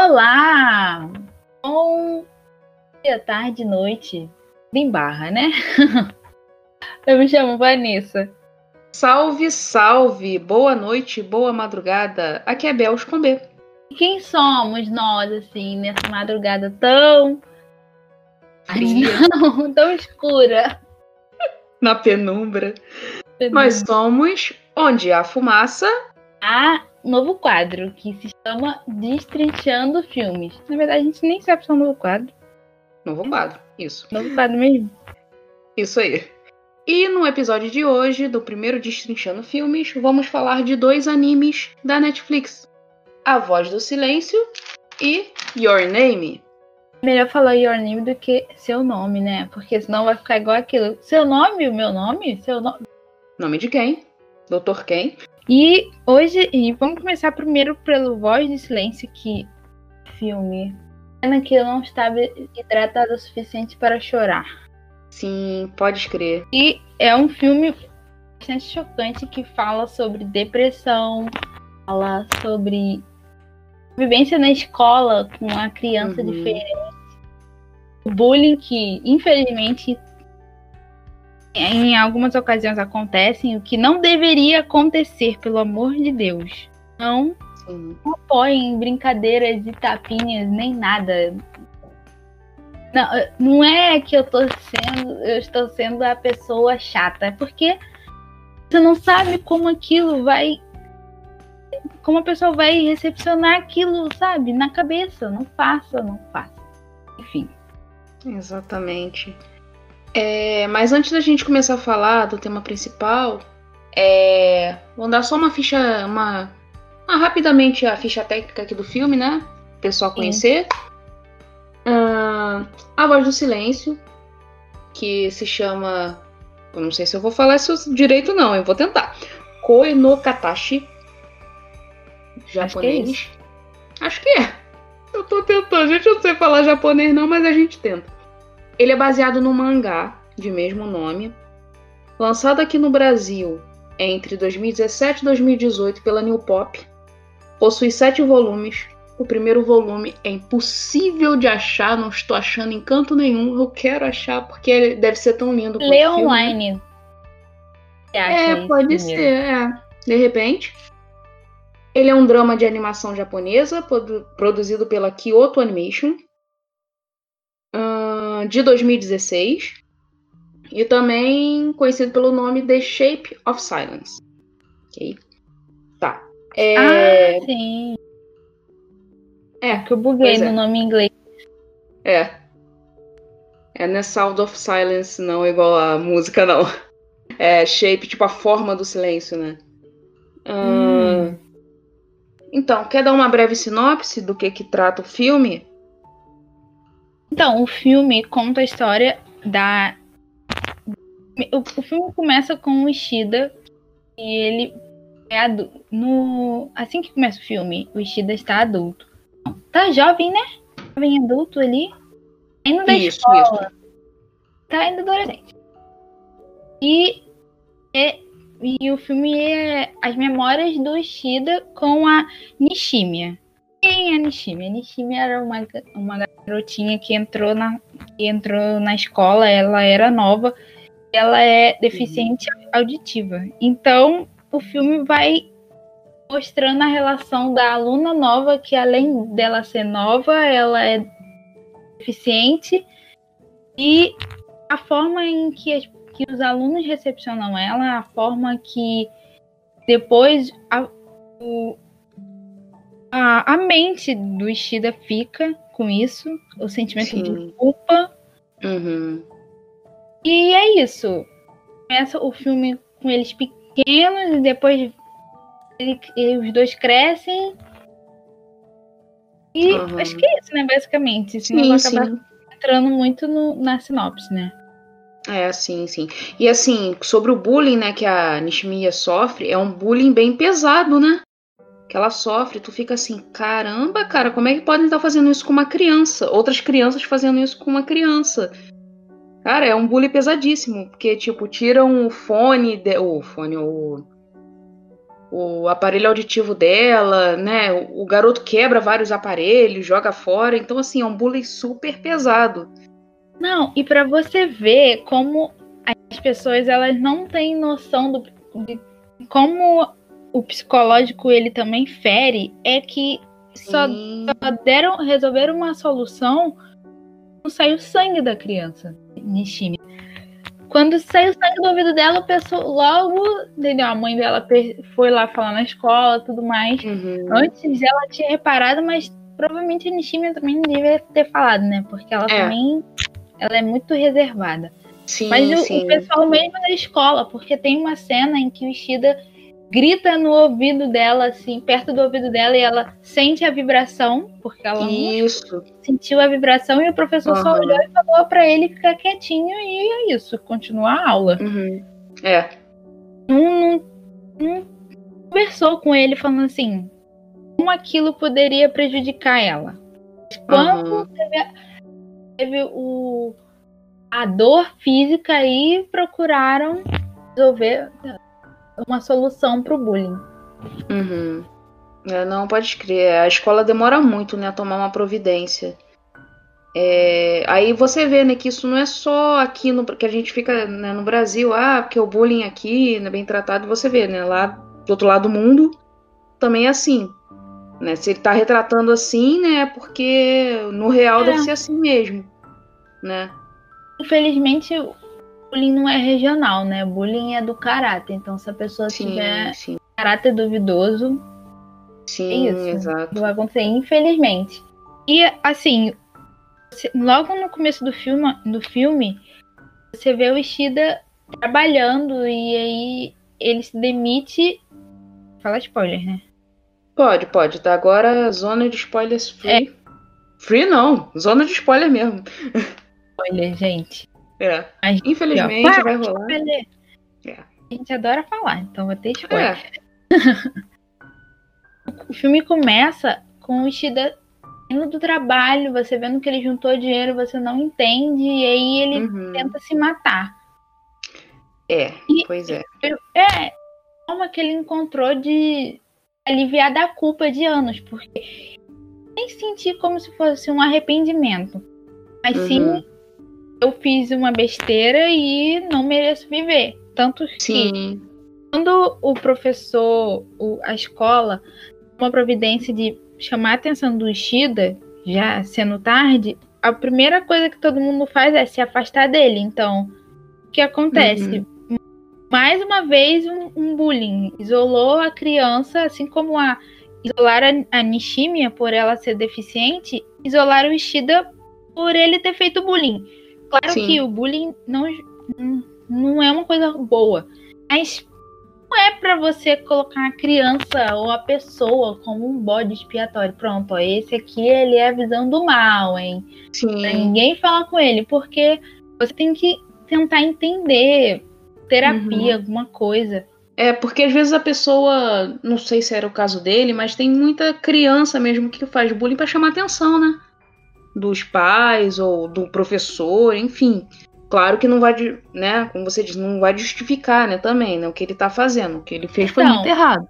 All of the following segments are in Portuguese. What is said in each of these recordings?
Olá! Bom dia, tarde, noite. Em barra, né? Eu me chamo Vanessa. Salve, salve! Boa noite, boa madrugada. Aqui é Bel com B. Quem somos nós, assim, nessa madrugada tão. Não, tão escura. Na penumbra. Nós somos Onde há fumaça. Há novo quadro que se chama Destrinchando Filmes. Na verdade, a gente nem sabe se é um novo quadro. Novo quadro, isso. Novo quadro mesmo. Isso aí. E no episódio de hoje, do primeiro Destrinchando Filmes, vamos falar de dois animes da Netflix: A Voz do Silêncio e Your Name. Melhor falar Your Name do que seu nome, né? Porque senão vai ficar igual aquilo. Seu nome, o meu nome? Seu nome. Nome de quem? Doutor quem? E hoje, e vamos começar primeiro pelo Voz do Silêncio, que filme. Pena que eu não estava hidratada o suficiente para chorar. Sim, pode escrever. E é um filme bastante chocante que fala sobre depressão, fala sobre vivência na escola com uma criança Uhum. diferente. O bullying que, infelizmente, em algumas ocasiões acontecem, o que não deveria acontecer, pelo amor de Deus. Não Sim. apoiem brincadeiras e tapinhas, nem nada. Não, não é que eu tô sendo, eu estou sendo a pessoa chata, é porque você não sabe como aquilo vai. Como a pessoa vai recepcionar aquilo, sabe? Na cabeça. Não faça, não faça. Enfim. Exatamente. É, mas antes da gente começar a falar do tema principal, é, vou dar só uma ficha, uma, uma- rapidamente a ficha técnica aqui do filme, né? O pessoal conhecer. Ah, a Voz do Silêncio, que se chama, eu não sei se eu vou falar isso direito não, eu vou tentar. Koe no Katashi, japonês. Acho que é. Eu tô tentando, gente, eu não sei falar japonês não, mas a gente tenta. Ele é baseado no mangá de mesmo nome, lançado aqui no Brasil entre 2017 e 2018 pela New Pop. Possui sete volumes. O primeiro volume é impossível de achar, não estou achando em canto nenhum. Eu quero achar porque ele deve ser tão lindo. Lê online. É, pode ser, é. De repente. Ele é um drama de animação japonesa, produ- produzido pela Kyoto Animation, de 2016. E também conhecido pelo nome The Shape of Silence. Ok? Tá. É, Ah, sim. é, Que eu buguei é. no nome em inglês. é. É, não é Sound of Silence, não, igual a música, não. É shape, tipo a forma do silêncio, né? Hum. Então, quer dar uma breve sinopse do que que trata o filme? Então, o filme conta a história da. O, filme começa com o Ishida e ele é adulto. No... Assim que começa o filme, o Ishida está adulto. Tá jovem, né? Jovem adulto ali. Indo da Isso, escola. Tá indo adolescente. E, é- e o filme é as memórias do Ishida com a Nishimiya. Quem é a Nishimiya? A Nishimiya era uma, uma garotinha que entrou na, que entrou na escola, ela era nova, ela é deficiente auditiva. Então, o filme vai mostrando a relação da aluna nova, que além dela ser nova, ela é deficiente, e a forma em que, que os alunos recepcionam ela, a forma que depois a, o- a, a mente do Ishida fica com isso, o sentimento Sim. de culpa. Uhum. E é isso. Começa o filme com eles pequenos e depois ele- e os dois crescem. E Uhum. acho que é isso, né? Basicamente. Senão Sim, vai acabar sim. entrando muito no- na sinopse, né? É, sim, sim. E assim, sobre o bullying, né, que a Nishimiya sofre, é um bullying bem pesado, né? Que ela sofre, tu fica assim, caramba, cara, como é que podem estar fazendo isso com uma criança? Outras crianças fazendo isso com uma criança. Cara, é um bullying pesadíssimo, porque, tipo, tiram o fone, de- o fone, o... o aparelho auditivo dela, né? O garoto quebra vários aparelhos, joga fora. Então, assim, é um bullying super pesado. Não, e para você ver como as pessoas elas não têm noção do, de como o psicológico ele também fere, é que só, só deram resolveram uma solução não saiu sangue da criança, Nishimi. Quando saiu sangue do ouvido dela, o pessoal logo, entendeu? A mãe dela foi lá falar na escola tudo mais. Uhum. Antes ela tinha reparado, mas provavelmente a Nishimi também não devia ter falado, né? Porque ela é. também ela é muito reservada. Sim, mas o, sim. o, pessoal mesmo da escola, porque tem uma cena em que o Ishida grita no ouvido dela, assim, perto do ouvido dela, e ela sente a vibração, porque ela isso. sentiu a vibração, e o professor uhum. só olhou e falou para ele ficar quietinho, e é isso, continuar a aula. Uhum. É. Não, não, conversou com ele falando assim, como aquilo poderia prejudicar ela. Quando uhum. teve, teve o, a dor física aí, procuraram resolver uma solução para o bullying. Uhum. É, não, pode crer. A escola demora muito né, a tomar uma providência. É, aí você vê né, que isso não é só aqui no, que a gente fica né, no Brasil, ah, porque o bullying aqui é bem tratado, você vê, né? Lá do outro lado do mundo também é assim. Né? Se ele está retratando assim, né? Porque no real é. deve ser assim mesmo. Né? Infelizmente, bullying não é regional, né? Bullying é do caráter. Então, se a pessoa sim, tiver sim. caráter duvidoso, sim, é isso. exato. Vai acontecer, infelizmente. E assim, logo no começo do filme, do filme, você vê o Ishida trabalhando e aí ele se demite. Fala spoiler, né? Pode, pode. Tá agora zona de spoilers free. É. Free não, zona de spoiler mesmo. Spoiler, gente. É. Mas, Infelizmente ó, vai rolar. É. A gente adora falar, então vou ter spoiler. É. o filme começa com o Ishida indo do trabalho, você vendo que ele juntou dinheiro, você não entende, e aí ele uhum. tenta se matar. É, e, pois é. É, forma que ele encontrou de aliviar da culpa de anos, porque nem senti como se fosse um arrependimento, mas uhum. sim eu fiz uma besteira e não mereço viver. Tanto que Sim. quando o professor, o, a escola, uma providência de chamar a atenção do Ishida, já sendo tarde, a primeira coisa que todo mundo faz é se afastar dele. Então, o que acontece? Uhum. Mais uma vez, um, um, bullying. Isolou a criança, assim como a isolar a, a Nishimiya por ela ser deficiente, isolar o Ishida por ele ter feito bullying. Claro Sim. que o bullying não, não é uma coisa boa, mas não é para você colocar a criança ou a pessoa como um bode expiatório. Pronto, ó, esse aqui ele é a visão do mal, hein? Sim. Ninguém fala com ele, porque você tem que tentar entender terapia, uhum. alguma coisa. É, porque às vezes a pessoa, não sei se era o caso dele, mas tem muita criança mesmo que faz bullying para chamar atenção, né? Dos pais ou do professor, enfim. Claro que não vai, né, como você diz, não vai justificar, né, também, né, o que ele tá fazendo. O que ele fez foi então, muito errado.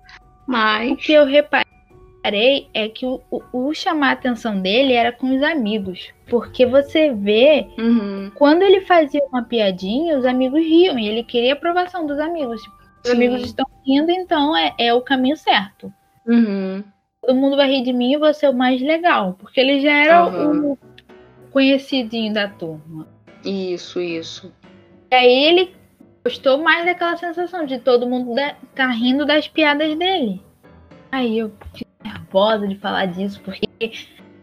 Mas. O que eu reparei é que o, o, o, chamar a atenção dele era com os amigos. Porque você vê, uhum. quando ele fazia uma piadinha, os amigos riam e ele queria a aprovação dos amigos. Os Sim. amigos estão rindo, então é, é o caminho certo. Uhum todo mundo vai rir de mim e vou ser o mais legal. Porque ele já era uhum. o conhecidinho da turma. Isso, isso. E aí ele gostou mais daquela sensação de todo mundo tá rindo das piadas dele. Aí eu fico nervosa de falar disso, porque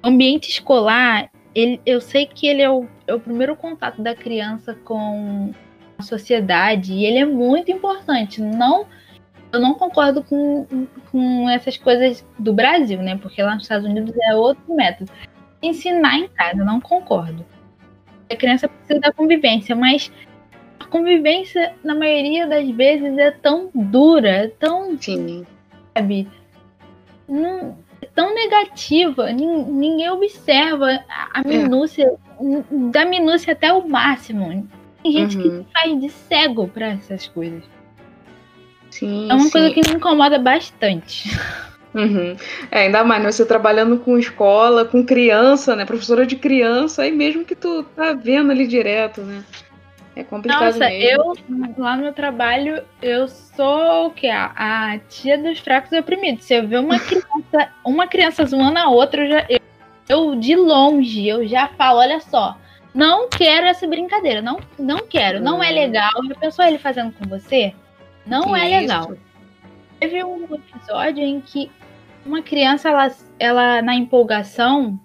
ambiente escolar, ele, eu sei que ele é o, é o primeiro contato da criança com a sociedade e ele é muito importante. Não eu não concordo com, com essas coisas do Brasil, né? Porque lá nos Estados Unidos é outro método. Ensinar em casa, não concordo. A criança precisa da convivência, mas a convivência, na maioria das vezes, é tão dura, é tão. Sim. Sabe? Não, é tão negativa. Ninguém observa a é. minúcia, é. da minúcia até o máximo. Tem gente uhum. que faz de cego para essas coisas. Sim, É uma sim. coisa que me incomoda bastante. Uhum. É, ainda mais né, você trabalhando com escola, com criança, né? Professora de criança, aí mesmo que tu tá vendo ali direto, né? É complicado Nossa, mesmo. eu lá no meu trabalho, eu sou o quê? A, tia dos fracos e oprimidos. Se eu ver uma criança, uma criança zoando a outra, eu, já, eu, eu, de longe, eu já falo, olha só, não quero essa brincadeira, não, não quero, não é Hum. legal. Já pensou ele fazendo com você? Não é legal. Teve um episódio em que uma criança, ela, ela na empolgação,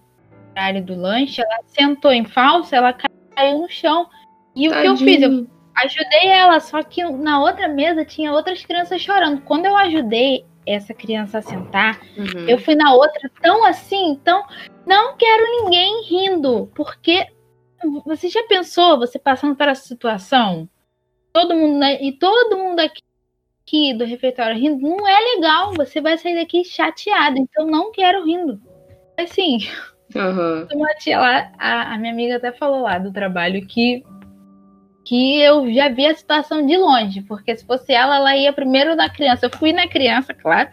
na área do lanche, ela sentou em falsa, ela caiu no chão. E o que eu fiz? Eu Tadinho. ajudei ela, só que na outra mesa tinha outras crianças chorando. Quando eu ajudei essa criança a sentar, Uhum. eu fui na outra tão assim, tão. Não quero ninguém rindo, porque você já pensou você passando por essa situação? Todo mundo né, e todo mundo aqui aqui do refeitório rindo, não é legal. Você vai sair daqui chateado, então não quero rindo. Assim, Uhum. uma tia lá, a, a minha amiga até falou lá do trabalho que que eu já vi a situação de longe, porque se fosse ela, ela ia primeiro na criança. Eu fui na criança, claro.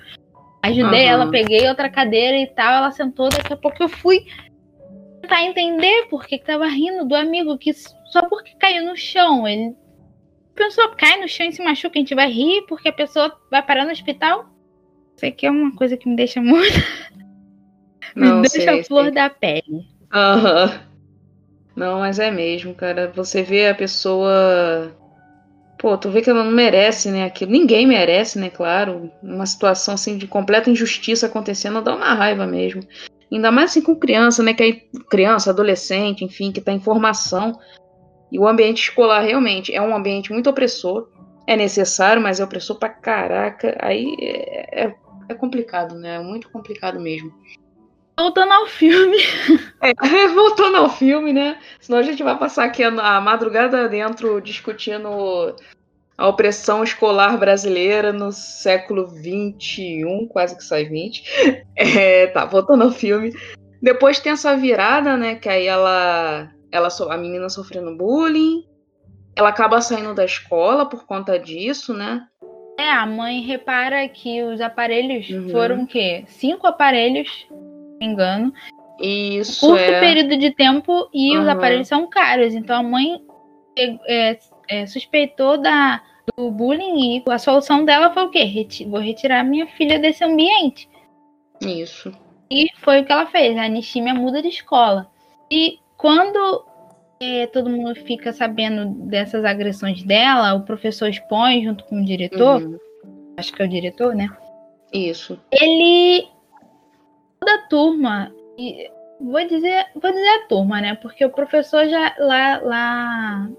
Ajudei Aham. ela, peguei outra cadeira e tal, ela sentou, daqui a pouco eu fui tentar entender por que que tava rindo do amigo, que só porque caiu no chão, ele pensou, cai no chão e se machuca, a gente vai rir porque a pessoa vai parar no hospital? Isso aqui é uma coisa que me deixa muito, Não me deixa sei, a flor sei. da pele. Aham. Não, mas é mesmo, cara. Você vê a pessoa. Pô, tu vê que ela não merece, né? Aquilo. Ninguém merece, né? Claro. Uma situação assim de completa injustiça acontecendo dá uma raiva mesmo. Ainda mais assim com criança, né? Que criança, adolescente, enfim, que tá em formação. E o ambiente escolar realmente é um ambiente muito opressor. É necessário, mas é opressor pra caraca. Aí é, é, é complicado, né? É muito complicado mesmo. Voltando ao filme, É, voltando ao filme, né? Senão a gente vai passar aqui a, a madrugada dentro discutindo a opressão escolar brasileira no século XXI, quase que sai 20. É, tá, voltando ao filme. Depois tem essa virada, né? Que aí ela, ela a menina sofrendo bullying. Ela acaba saindo da escola por conta disso, né? é, a mãe repara que os aparelhos Uhum. foram o quê? Cinco aparelhos, se não me engano. Isso Curto é. período de tempo e os Uhum. aparelhos são caros. Então a mãe é, é, é, suspeitou da, do bullying e a solução dela foi o quê? Reti- vou retirar minha filha desse ambiente. Isso. E foi o que ela fez. A Nishimia muda de escola. E quando é, todo mundo fica sabendo dessas agressões dela, o professor expõe junto com o diretor, Uhum. acho que é o diretor, né? Isso. Ele. Toda a turma. e vou dizer, vou dizer a turma, né? Porque o professor já lá, lá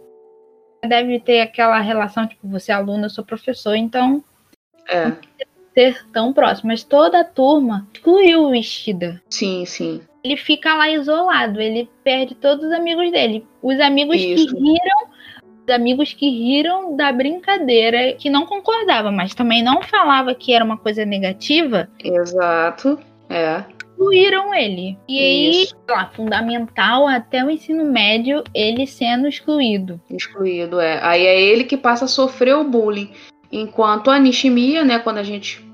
deve ter aquela relação, tipo, você é aluno, eu sou professor, então É. ser tão próximo. Mas toda a turma excluiu o Ishida. Sim, sim. Ele fica lá isolado, ele perde todos os amigos dele. Os amigos Isso. que riram, os amigos que riram da brincadeira, que não concordava, mas também não falava que era uma coisa negativa, Exato. É. excluíram ele. E aí, Isso. lá, fundamental até o ensino médio, ele sendo excluído. Excluído, é. Aí é ele que passa a sofrer o bullying. Enquanto a Nishimiya, né, quando a gente.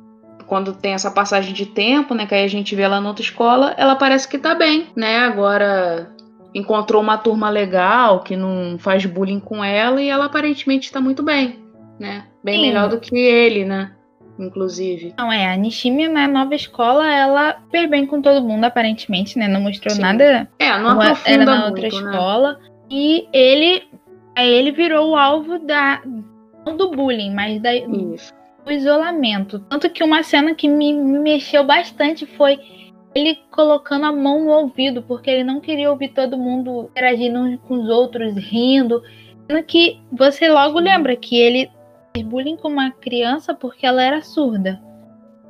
Quando tem essa passagem de tempo, né, que aí a gente vê ela na outra escola, ela parece que tá bem, né? Agora encontrou uma turma legal que não faz bullying com ela e ela aparentemente tá muito bem, né? Bem Sim. melhor do que ele, né? Inclusive. Não, é, a Nishimi na nova escola, ela super bem com todo mundo, aparentemente, né? Não mostrou Sim. nada É, não como aprofunda era na muito, outra né? escola. E ele, aí ele virou o alvo da não do bullying, mas da, Isso. Do isolamento. Tanto que uma cena que me, me mexeu bastante foi ele colocando a mão no ouvido, porque ele não queria ouvir todo mundo interagindo uns com os outros, rindo. Sendo que você logo lembra que ele fez bullying com uma criança porque ela era surda.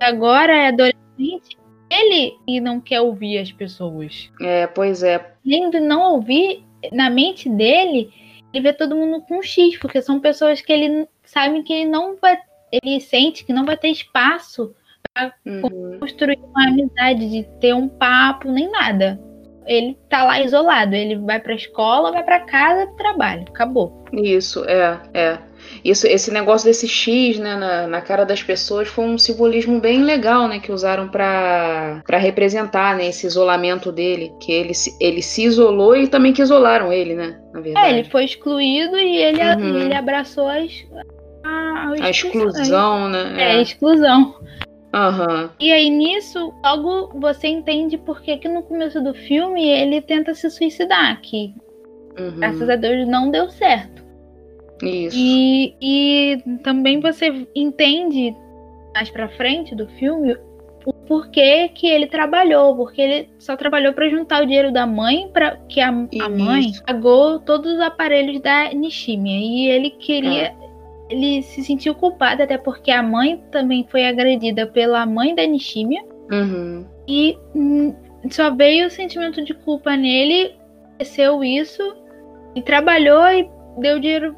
Agora é adolescente, ele e não quer ouvir as pessoas. É, pois é. Além de não ouvir, na mente dele, ele vê todo mundo com X, porque são pessoas que ele sabe que ele não vai. Ele sente que não vai ter espaço Uhum. construir uma amizade, de ter um papo, nem nada. Ele tá lá isolado. Ele vai pra escola, vai pra casa, trabalho. Acabou. Isso, é, é. Isso, esse negócio desse X, né, na, na cara das pessoas foi um simbolismo bem legal, né, que usaram para representar, né, esse isolamento dele, que ele, ele se isolou e também que isolaram ele, né, na verdade. É, ele foi excluído e ele, uhum. ele abraçou as, a, a, a exclusão, né? É, é exclusão. Uhum. E aí nisso, logo você entende por que, que no começo do filme ele tenta se suicidar, que uhum. graças a Deus não deu certo. Isso. E, e também você entende mais pra frente do filme o porquê que ele trabalhou, porque ele só trabalhou para juntar o dinheiro da mãe, para que a, a mãe pagou todos os aparelhos da Nishimia e ele queria é ele se sentiu culpado, até porque a mãe também foi agredida pela mãe da Nishimia. Uhum. E hum, só veio o sentimento de culpa nele, aconteceu isso, e trabalhou e deu dinheiro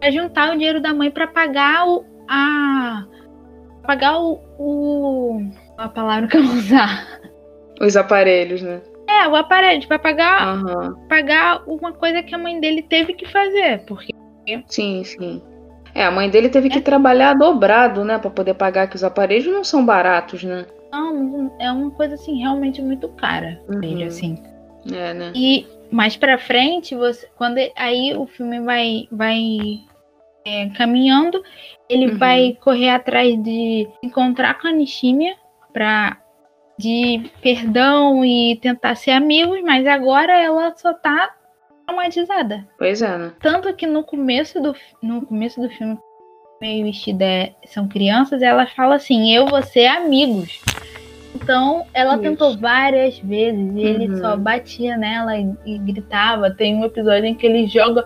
para juntar o dinheiro da mãe para pagar o. a. pagar o, o. a palavra que eu vou usar. Os aparelhos, né? É, o aparelho, para pagar, uhum. pagar uma coisa que a mãe dele teve que fazer. Porque. Sim, sim. É, a mãe dele teve que é. trabalhar dobrado, né, para poder pagar que os aparelhos não são baratos, né? Não, é uma coisa assim realmente muito cara, uhum. assim. É, né? E mais para frente, você, quando aí o filme vai vai é, caminhando, ele uhum. vai correr atrás de encontrar com a Nishimia para de perdão e tentar ser amigos, mas agora ela só tá traumatizada. Pois é, né? Tanto que no começo do, no começo do filme, meio vestida é, são crianças, ela fala assim: Eu, você, amigos. Então, ela Isso. tentou várias vezes e uhum. ele só batia nela e, e, gritava. Tem um episódio em que ele joga.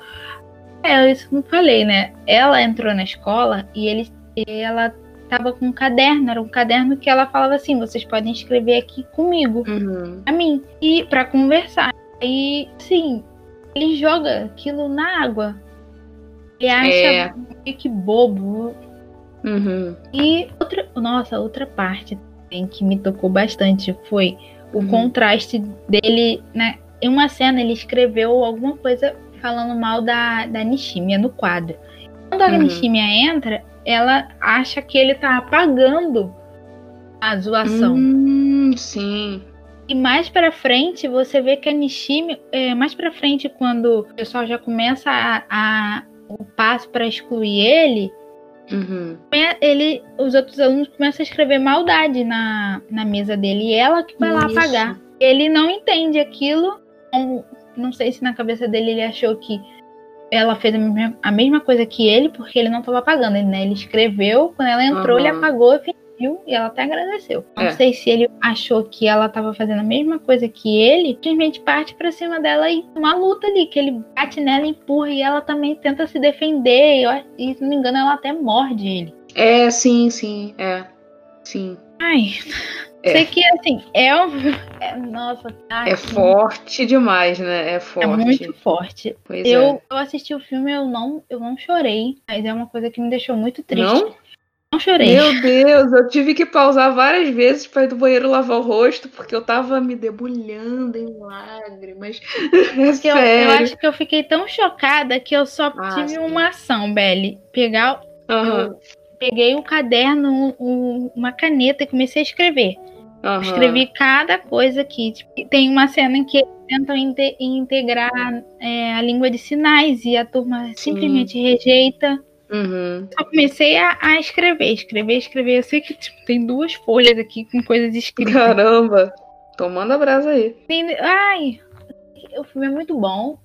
É, isso não falei, né? Ela entrou na escola e ele, ela tava com um caderno. Era um caderno que ela falava assim: vocês podem escrever aqui comigo, uhum. a mim, e para conversar. E, sim, ele joga aquilo na água. Ele acha é. que bobo. Uhum. E outra, nossa, outra parte também que me tocou bastante foi o uhum. contraste dele, né? Em uma cena ele escreveu alguma coisa falando mal da, da Nishimia no quadro. Quando a uhum. Nishimia entra, ela acha que ele tá apagando a zoação. Hum, sim. E mais para frente, você vê que a Nishimi, é, mais para frente, quando o pessoal já começa a, a o passo para excluir ele, uhum. ele, os outros alunos começam a escrever maldade na, na mesa dele e ela que vai Isso. lá apagar. Ele não entende aquilo, não sei se na cabeça dele ele achou que ela fez a mesma, a mesma coisa que ele, porque ele não estava apagando, ele, né? Ele escreveu, quando ela entrou, uhum. ele apagou e viu e ela até agradeceu. Não é. sei se ele achou que ela estava fazendo a mesma coisa que ele, simplesmente parte para cima dela e uma luta ali, que ele bate nela, empurra e ela também tenta se defender. E, se não me engano, ela até morde ele. É, sim, sim, é. Sim. Ai. É. Sei que assim, é um. É, nossa, tá, É forte demais, né? É forte. É muito forte. Pois eu, é. eu assisti o filme, eu não, eu não chorei, mas é uma coisa que me deixou muito triste. Não? Não chorei. Meu Deus, eu tive que pausar várias vezes para ir do banheiro lavar o rosto, porque eu tava me debulhando em lágrimas. É sério. Eu, eu, acho que eu fiquei tão chocada que eu só ah, tive sim. uma ação, Belly. Pegar. Uhum. peguei o um caderno, um, uma caneta e comecei a escrever. Uhum. Escrevi cada coisa aqui. Tipo, tem uma cena em que tentam integrar é, a língua de sinais e a turma sim. simplesmente rejeita. Uhum. Só comecei a, a, escrever, escrever, escrever. Eu sei que tipo, tem duas folhas aqui com coisas escritas. Caramba! Tomando a brasa aí. Ai, o filme é muito bom.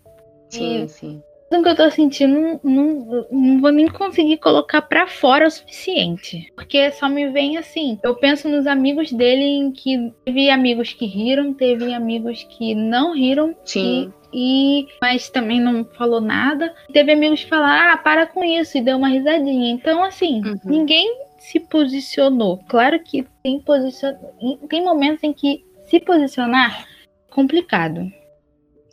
Sim, e sim. Tudo que eu tô sentindo, não, não vou nem conseguir colocar para fora o suficiente. Porque só me vem assim. Eu penso nos amigos dele em que teve amigos que riram, teve amigos que não riram. Sim. E e mas também não falou nada. Teve amigos que falaram: "Ah, para com isso" e deu uma risadinha. Então, assim, uhum. ninguém se posicionou. Claro que tem posicion... tem momentos em que se posicionar é complicado.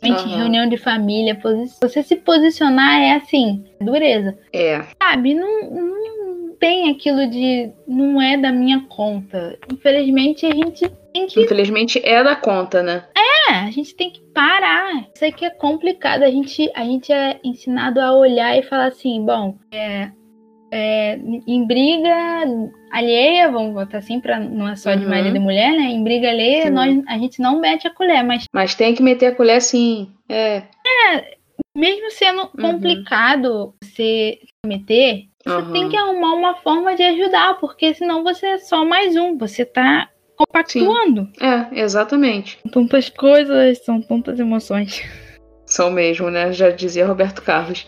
Uhum. Reunião de família, você se posicionar é assim, dureza. É. Sabe, não, não tem aquilo de não é da minha conta. Infelizmente a gente tem que. Infelizmente é da conta, né? É, a gente tem que parar. Isso aqui é complicado. A gente, a gente é ensinado a olhar e falar assim: bom, é, é, em briga alheia, vamos botar assim, pra, não é só de Uhum. marido e mulher, né? Em briga alheia, Sim. nós, a gente não mete a colher, mas Mas tem que meter a colher sim. É. mesmo sendo Uhum. complicado você meter, você Aham. tem que arrumar uma forma de ajudar, porque senão você é só mais um, você tá compactuando. É, exatamente. Tantas coisas, são tantas emoções. São mesmo, né? Já dizia Roberto Carlos.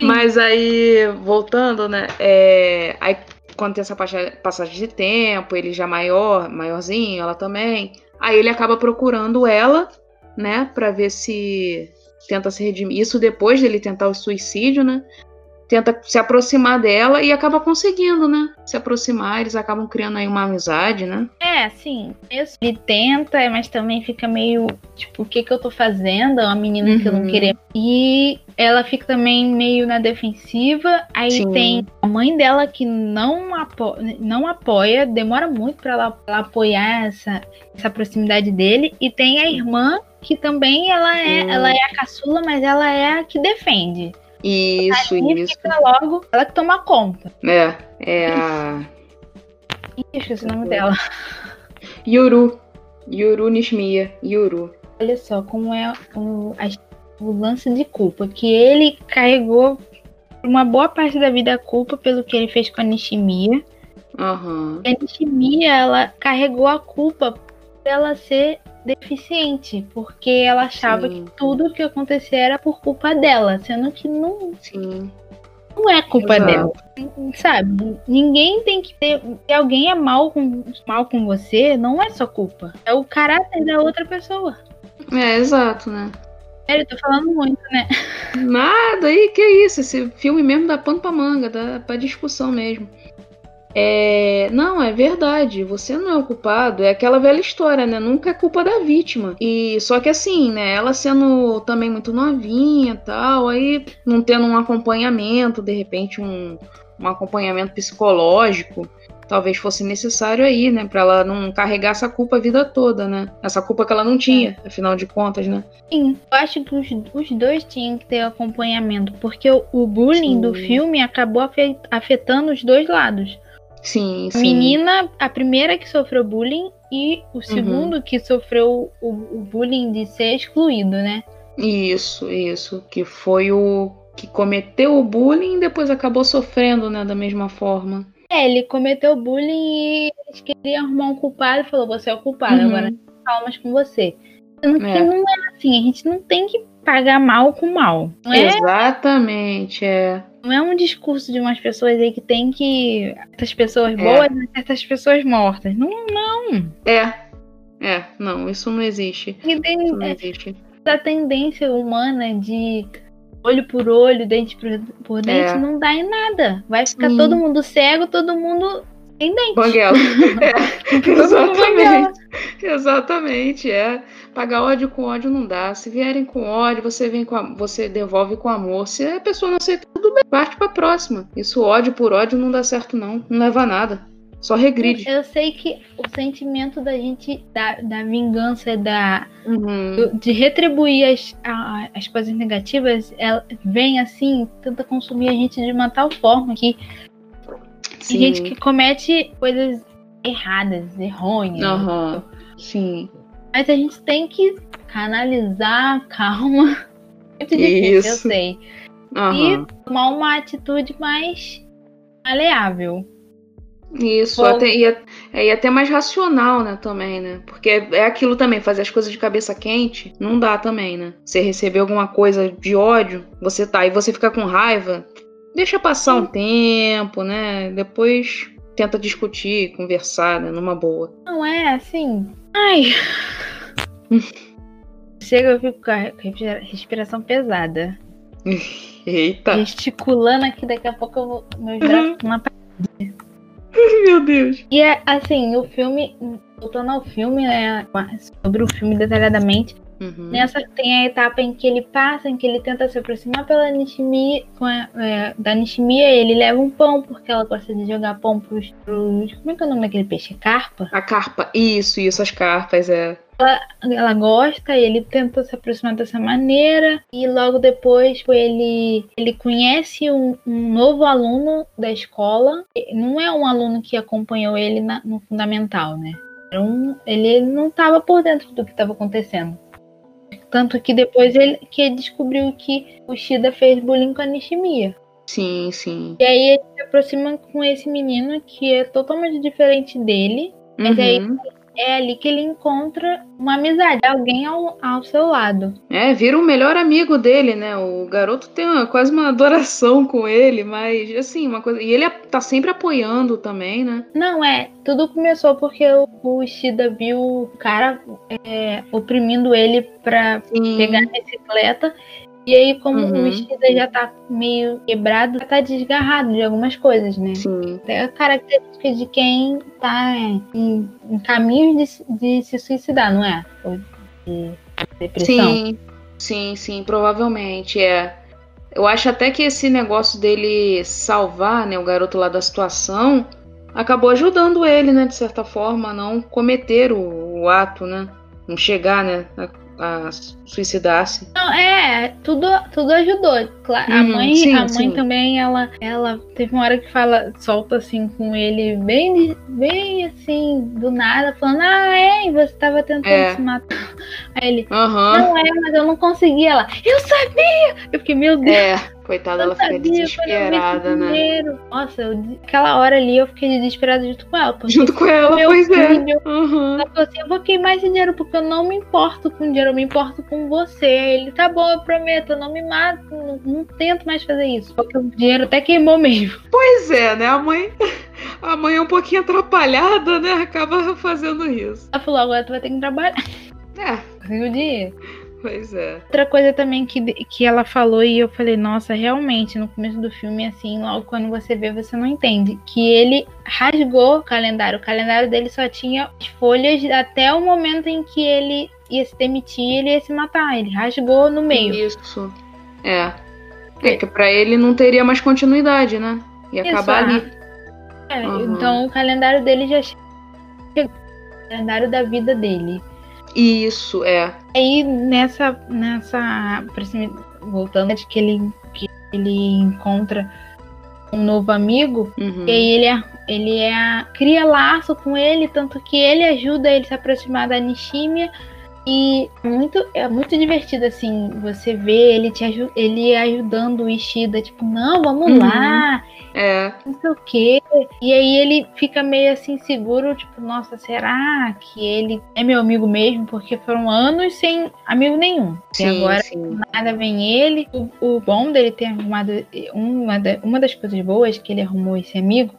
Mas aí, voltando, né? é, Aí quando tem essa passa- passagem de tempo, ele já maior, maiorzinho, ela também. Aí ele acaba procurando ela, né? Pra ver se tenta se redimir. Isso depois dele tentar o suicídio, né? Tenta se aproximar dela e acaba conseguindo, né? Se aproximar, eles acabam criando aí uma amizade, né? É, isso. ele tenta, mas também fica meio, tipo, o que que eu tô fazendo? É uma menina que eu não Uhum. queria. E ela fica também meio na defensiva. Aí Sim. tem a mãe dela que não, apo não apoia, demora muito pra ela, ela apoiar essa, essa proximidade dele. E tem a irmã que também ela é, Sim. ela é a caçula, mas ela é a que defende. Isso, E isso. fica logo, ela que toma conta. É, é a Ih, esqueci o nome dela. Yuru. Yuru Nishimiya. Yuru. Olha só como é o, a- o lance de culpa. Que ele carregou uma boa parte da vida a culpa pelo que ele fez com a Nishimiya. Aham. E a Nishimiya, ela carregou a culpa por ela ser deficiente. Porque ela achava Sim. que tudo que acontecia era por culpa dela. Sendo que não, Sim. não é culpa Exato. dela. Sabe? Ninguém tem que ter. Se alguém é mal com, mal com você, não é sua culpa. É o caráter da outra pessoa. É, exato, né? Sério, eu tô falando muito, né? Nada, aí que é isso? Esse filme mesmo dá pano pra manga, dá pra discussão mesmo. É, não, é verdade. Você não é o culpado. É aquela velha história, né? Nunca é culpa da vítima. E só que assim, né? Ela sendo também muito novinha, e tal, aí não tendo um acompanhamento, de repente um, um acompanhamento psicológico, talvez fosse necessário aí, né? Pra ela não carregar essa culpa a vida toda, né? Essa culpa que ela não tinha, afinal de contas, né? Sim, eu acho que os, os dois tinham que ter acompanhamento, porque o, o bullying Sim. do filme acabou afe- afetando os dois lados. Sim, sim. menina, a primeira que sofreu bullying e Uhum. o segundo que sofreu o, o bullying de ser excluído, né? Isso, isso. Que foi o que cometeu o bullying e depois acabou sofrendo, né, da mesma forma. É, ele cometeu bullying e eles queriam arrumar um culpado e falou: Você é o culpado, Uhum. agora palmas com você. Que É. não é assim, a gente não tem que pagar mal com mal. Não é Exatamente, é. Não é um discurso de umas pessoas aí que tem que. Certas pessoas É. boas e certas pessoas mortas. Não, não. É. É, não, isso não existe. E tem Isso não é, existe. essa tendência humana de olho por olho, dente por, por dente, É. não dá em nada. Vai ficar Sim. todo mundo cego, todo mundo sem dente. Banguela. É, exatamente. Exatamente, é. Pagar ódio com ódio não dá. Se vierem com ódio, você vem com a- você devolve com amor. Se a pessoa não aceita, tudo bem, parte pra próxima. Isso ódio por ódio não dá certo não, não leva a nada. Só regride. Eu sei que o sentimento da gente, da, da vingança, da, Uhum. do- de retribuir as, a- as coisas negativas, ela vem assim, tenta consumir a gente de uma tal forma que Sim. Tem gente que comete coisas erradas, errôneas. Aham. Sim. Mas a gente tem que canalizar, calma. Muito difícil, eu Isso. sei. Aham. Tomar uma atitude mais maleável. Isso, Bom. até, e, é, e até mais racional, né, também, né? Porque é, é aquilo também, fazer as coisas de cabeça quente, não dá também, né? Você receber alguma coisa de ódio, você tá, e você fica com raiva, deixa passar um tempo, né? Depois tenta discutir, conversar, né, numa boa. Não é assim. Ai. Chega, eu fico com a respira- respiração pesada. Eita, Gesticulando aqui, daqui a pouco eu vou, meus braços estão na meu Deus. E é assim, o filme, voltando ao filme, né? Sobre o filme detalhadamente, Uhum. Nessa tem a etapa em que ele passa, em que ele tenta se aproximar pela Nishimi, com a- é, da Nishimiya, ele leva um pão, porque ela gosta de jogar pão pros, pros. Como é que é o nome daquele peixe? Carpa? A carpa. Isso, isso, as carpas, é. ela gosta, e ele tenta se aproximar dessa maneira e logo depois tipo, ele ele conhece um, um novo aluno da escola. Não é um aluno que acompanhou ele na- no fundamental, né? Um- ele não estava por dentro do que estava acontecendo. Tanto que depois ele que ele descobriu que o Shida fez bullying com a Nishimiya. Sim, sim. E aí ele se aproxima com esse menino que é totalmente diferente dele. Mas aí- Uhum. É ali que ele encontra uma amizade, alguém ao, ao seu lado. É, vira o melhor amigo dele, né? O garoto tem uma- quase uma adoração com ele, mas assim, uma coisa. E ele tá sempre apoiando também, né? Não, é, tudo começou porque o, o Shida viu o cara é, oprimindo ele pra Sim. pegar a bicicleta. E aí, como Uhum. o Shida já tá meio quebrado, já tá desgarrado de algumas coisas, né? Sim. É a característica de quem tá em, em caminhos de, de se suicidar, não é? De depressão. Sim, sim, sim, provavelmente é. Eu acho até que esse negócio dele salvar, né, o garoto lá da situação, acabou ajudando ele, né, de certa forma, a não cometer o, o ato, né, não chegar, né, a, a suicidar-se. Não, é, tudo, tudo ajudou. Claro, a Uhum, mãe, sim, a mãe sim. também, ela, ela teve uma hora que fala, solta assim com ele, bem, bem assim, do nada, falando, ah, é, você tava tentando É. se matar. Aí ele, Aham. não é, mas eu não consegui. Ela, eu sabia! Eu fiquei, meu Deus. É, coitada, ela fica desesperada, né? Nossa, eu- aquela hora ali eu fiquei desesperada junto com ela. Junto com ela, pois é. filho- Aham. ela falou assim: eu vou queimar esse dinheiro porque eu não me importo com dinheiro, eu me importo com você. Ele, tá bom, eu prometo, eu não me mato, não, não tento mais fazer isso. Porque o dinheiro até queimou mesmo. Pois é, né? A mãe, a mãe é um pouquinho atrapalhada, né? Acaba fazendo isso. Ela falou: agora tu vai ter que trabalhar. É, Conseguiu o dinheiro. Pois é. Outra coisa também que, que ela falou e eu falei, nossa, realmente, no começo do filme, assim, logo quando você vê, você não entende. Que ele rasgou o calendário. O calendário dele só tinha as folhas até o momento em que ele ia se demitir, ele ia se matar. Ele rasgou no meio. Isso. É. É que pra ele não teria mais continuidade, né? Ia Isso, acabar ah. ali. É, Uhum. Então o calendário dele já chegou. O calendário da vida dele. Isso, é. Aí nessa. nessa. Voltando de que ele, que ele encontra um novo amigo. Uhum. E aí ele, é, ele é, cria laço com ele, tanto que ele ajuda ele a se aproximar da Nishimiya. E é muito, é muito divertido, assim, você vê ele, te aju ele ajudando o Ishida, tipo, não, vamos Uhum. lá, É. não sei o quê. E aí ele fica meio assim seguro, tipo, nossa, será que ele é meu amigo mesmo? Porque foram anos sem amigo nenhum. e Sim, agora sim. nada vem ele. O, o bom dele ter arrumado uma, da- uma das coisas boas que ele arrumou esse amigo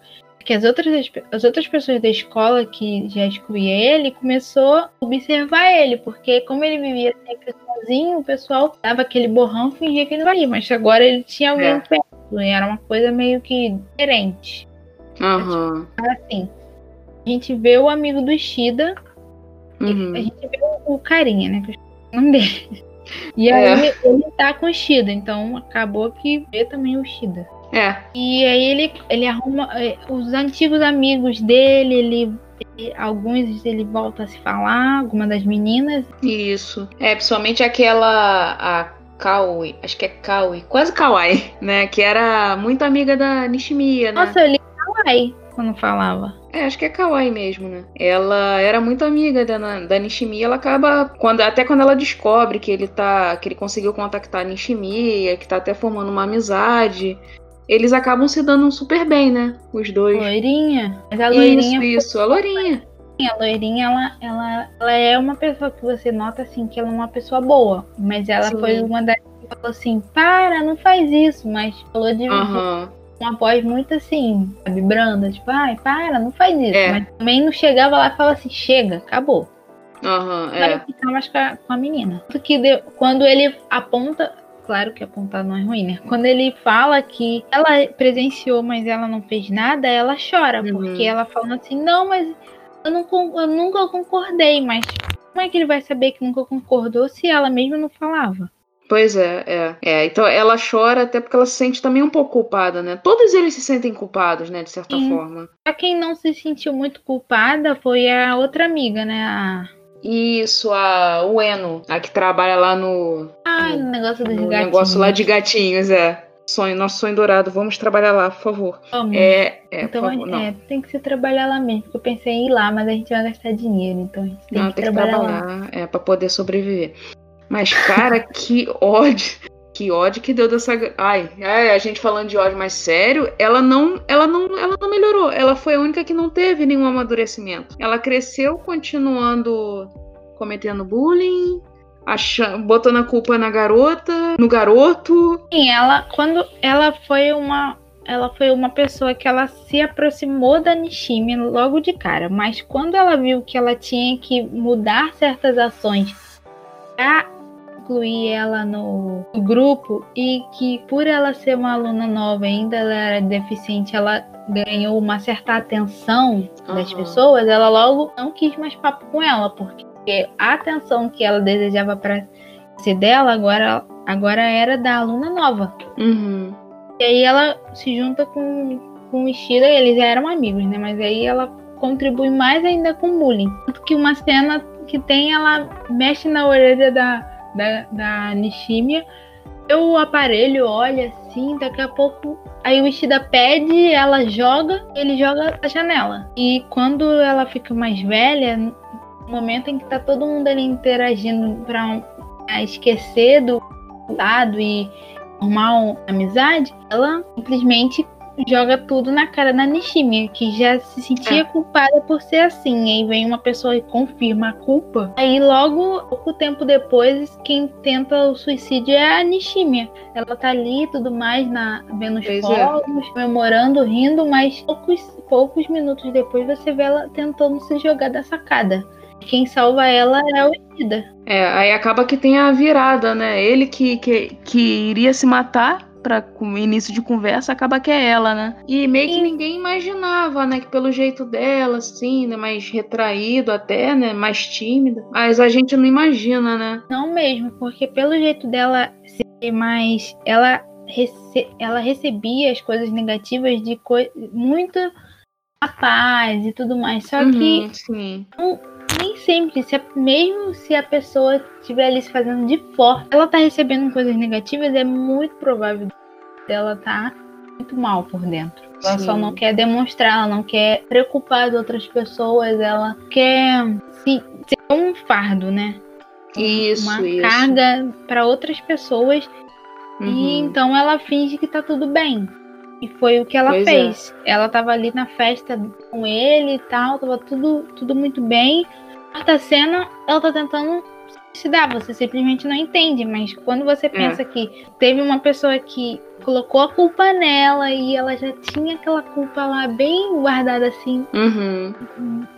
que as outras, as outras pessoas da escola que já excluía ele começou a observar ele, porque como ele vivia sempre sozinho, o pessoal dava aquele borrão e fingia que ele não valia, mas agora ele tinha alguém É. perto, e era uma coisa meio que diferente. Aham. Assim, a gente vê o amigo do Ishida, a Uhum. gente vê o, carinha, né? Que eu o nome dele. E É. aí ele tá com o Shida, então acabou que vê também o Shida. É. E aí ele, ele arruma eh, os antigos amigos dele, ele, alguns ele volta a se falar, alguma das meninas. Isso. É, principalmente aquela. A Kaui. Acho que é Kaui. Quase Kawaii, né? Que era muito amiga da Nishimiya, né? Nossa, eu li Kawaii quando falava. É, acho que é Kawaii mesmo, né? Ela era muito amiga da, da Nishimiya, ela acaba. Quando, até quando ela descobre que ele tá. que ele conseguiu contactar a Nishimiya, que tá até formando uma amizade. Eles acabam se dando super bem, né? Os dois. Loirinha. Mas a loirinha, Isso, isso, a Lourinha. a loirinha ela, ela, ela é uma pessoa que você nota assim que ela é uma pessoa boa. Mas ela Sim. foi uma das que falou assim: para, não faz isso. Mas falou de, Aham. uma voz muito assim, sabe, branda, tipo, ai, para, não faz isso. É. Mas também não chegava lá e falava assim, chega, acabou. Aham, Vai é. ficar mais com a, menina. Tanto que deu- quando ele aponta, claro que apontar não é ruim, né? Quando ele fala que ela presenciou, mas ela não fez nada, ela chora, Uhum. porque ela falando assim, não, mas eu, não, eu nunca concordei, mas Como é que ele vai saber que nunca concordou se ela mesma não falava? Pois é, é, é. Então ela chora até porque ela se sente também um pouco culpada, né? Todos eles se sentem culpados, né? De certa Sim. forma. Só quem não se sentiu muito culpada foi a outra amiga, né? A... Isso, a Ueno, a que trabalha lá no, Ah, o negócio dos no gatinhos. negócio lá de gatinhos, é. Sonho, nosso sonho dourado. Vamos trabalhar lá, por favor. Vamos. É, é, então, favor. É, tem que se trabalhar lá mesmo. Porque eu pensei em ir lá, mas a gente vai gastar dinheiro. Então a gente tem não que tem que trabalhar lá. trabalhar, é, pra poder sobreviver. Mas, cara, que ódio. Que ódio que deu dessa. Ai, a gente falando de ódio mais sério, ela não, ela não, ela não melhorou. Ela foi a única que não teve nenhum amadurecimento. Ela cresceu continuando cometendo bullying, achando, botando a culpa na garota, no garoto. Sim, ela quando ela foi uma ela foi uma pessoa que ela se aproximou da Nishimi logo de cara, mas quando ela viu que ela tinha que mudar certas ações para incluir ela no, no grupo e que por ela ser uma aluna nova ainda ela era deficiente, ela ganhou uma certa atenção das Aham. pessoas, ela logo não quis mais papo com ela, porque a atenção que ela desejava para ser dela agora agora era da aluna nova. Uhum. E aí ela se junta com, com o Ishida, eles já eram amigos, né? Mas aí ela contribui mais ainda com o bullying. Tanto que uma cena que tem, ela mexe na orelha da, da, da Nishimiya, o aparelho olha assim, daqui a pouco. Aí o Ishida pede, ela joga, ele joga a janela. E quando ela fica mais velha, no momento em que tá todo mundo ali interagindo pra esquecer do lado e formar uma amizade, ela simplesmente joga tudo na cara da Nishimiya, que já se sentia É. culpada por ser assim. Aí vem uma pessoa e confirma a culpa. Aí logo, pouco tempo depois, quem tenta o suicídio é a Nishimiya. Ela tá ali e tudo mais, na, vendo os é. fogos, comemorando, rindo, mas poucos, poucos minutos depois você vê ela tentando se jogar da sacada. Quem salva ela é o Ishida. É, aí acaba que tem a virada, né? Ele que, que, que iria se matar para com início de conversa, acaba que é ela, né? E meio que ninguém imaginava, né? Que pelo jeito dela, assim, né? Mais retraído até, né? Mais tímida. Mas a gente não imagina, né? Não mesmo, porque pelo jeito dela ser mais. Ela, rece... ela recebia as coisas negativas de co... muito paz e tudo mais. Só que Uhum, sim. Nem sempre, se a- mesmo se a pessoa estiver ali se fazendo de forte, ela tá recebendo coisas negativas, é muito provável dela tá muito mal por dentro. Ela só Sim. não quer demonstrar, ela não quer preocupar as outras pessoas, ela quer se, ser um fardo, né? Isso, uma isso. carga para outras pessoas e Uhum. então ela finge que tá tudo bem. E foi o que ela Pois é. fez. Ela tava ali na festa com ele e tal, tava tudo, tudo muito bem. Quarta cena, ela tá tentando se dar, você simplesmente não entende, mas quando É. você pensa que teve uma pessoa que colocou a culpa nela e ela já tinha aquela culpa lá bem guardada assim, Uhum.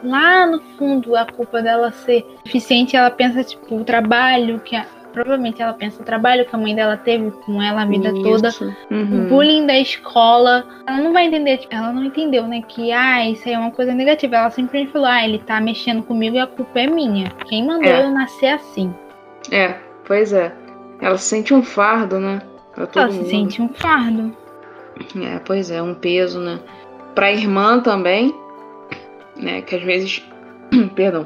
lá no fundo a culpa dela ser deficiente, ela pensa tipo o trabalho que a- provavelmente ela pensa o trabalho que a mãe dela teve com ela a vida toda, Isso. o Uhum. bullying da escola. Ela não vai entender, tipo, ela não entendeu, né, que ah, isso aí é uma coisa negativa. Ela simplesmente falou: "Ah, ele tá mexendo comigo e a culpa é minha. Quem mandou É. eu nascer assim?" É, pois é. Ela sente um fardo, né? Pra todo Ela se mundo. sente um fardo. É, pois é, um peso, né? Pra irmã também, né? Que às vezes. Perdão.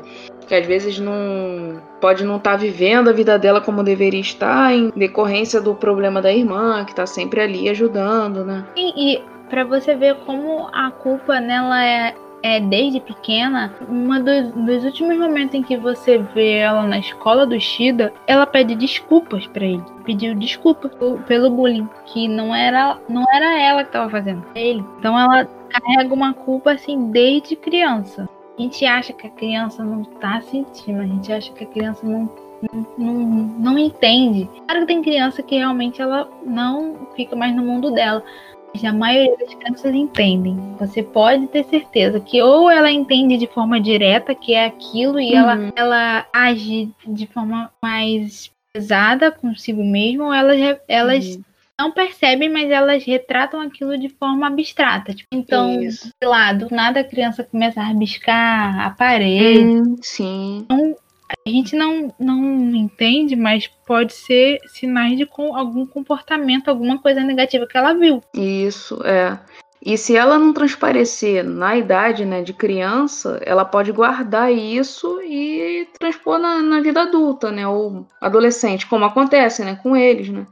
Que às vezes não. Pode não estar vivendo a vida dela como deveria estar, em decorrência do problema da irmã, que tá sempre ali ajudando, né? E, e para você ver como a culpa nela é, é desde pequena, uma dos, dos últimos momentos em que você vê ela na escola do Shida, ela pede desculpas pra ele. Pediu desculpa po- pelo bullying, que não era, não era ela que tava fazendo, ele. Então ela carrega uma culpa assim desde criança. A gente acha que a criança não tá sentindo, a gente acha que a criança não não, não, não entende. Claro que tem criança que realmente ela não fica mais no mundo dela. Mas a maioria das crianças entendem. Você pode ter certeza que ou ela entende de forma direta que é aquilo e ela, Uhum. ela age de forma mais pesada consigo mesma, ou elas, elas Uhum. Não percebem, mas elas retratam aquilo de forma abstrata. Tipo, então, Isso. sei lá, do nada a criança começa a rabiscar a parede. Hum, sim. a gente não, não entende, mas pode ser sinais de com algum comportamento, alguma coisa negativa que ela viu. Isso, é. E se ela não transparecer na idade né, de criança, ela pode guardar isso e transpor na, na vida adulta, né? Ou adolescente, como acontece né, com eles, né?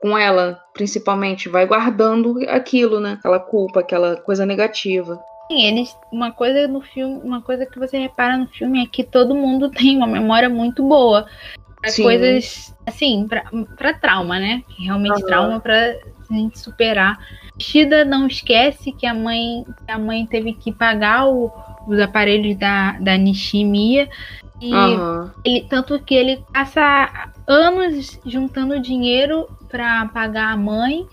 Com ela, principalmente, vai guardando aquilo, né? Aquela culpa, aquela coisa negativa. Sim, eles. Uma coisa no filme, uma coisa que você repara no filme é que todo mundo tem uma memória muito boa. Pra Sim. coisas, assim, pra, pra trauma, né? Realmente Aham. trauma pra gente superar. Shida não esquece que a mãe, a mãe teve que pagar o- os aparelhos da, da Nishimiya. E Aham. ele, tanto que ele passa anos juntando dinheiro pra pagar a mãe.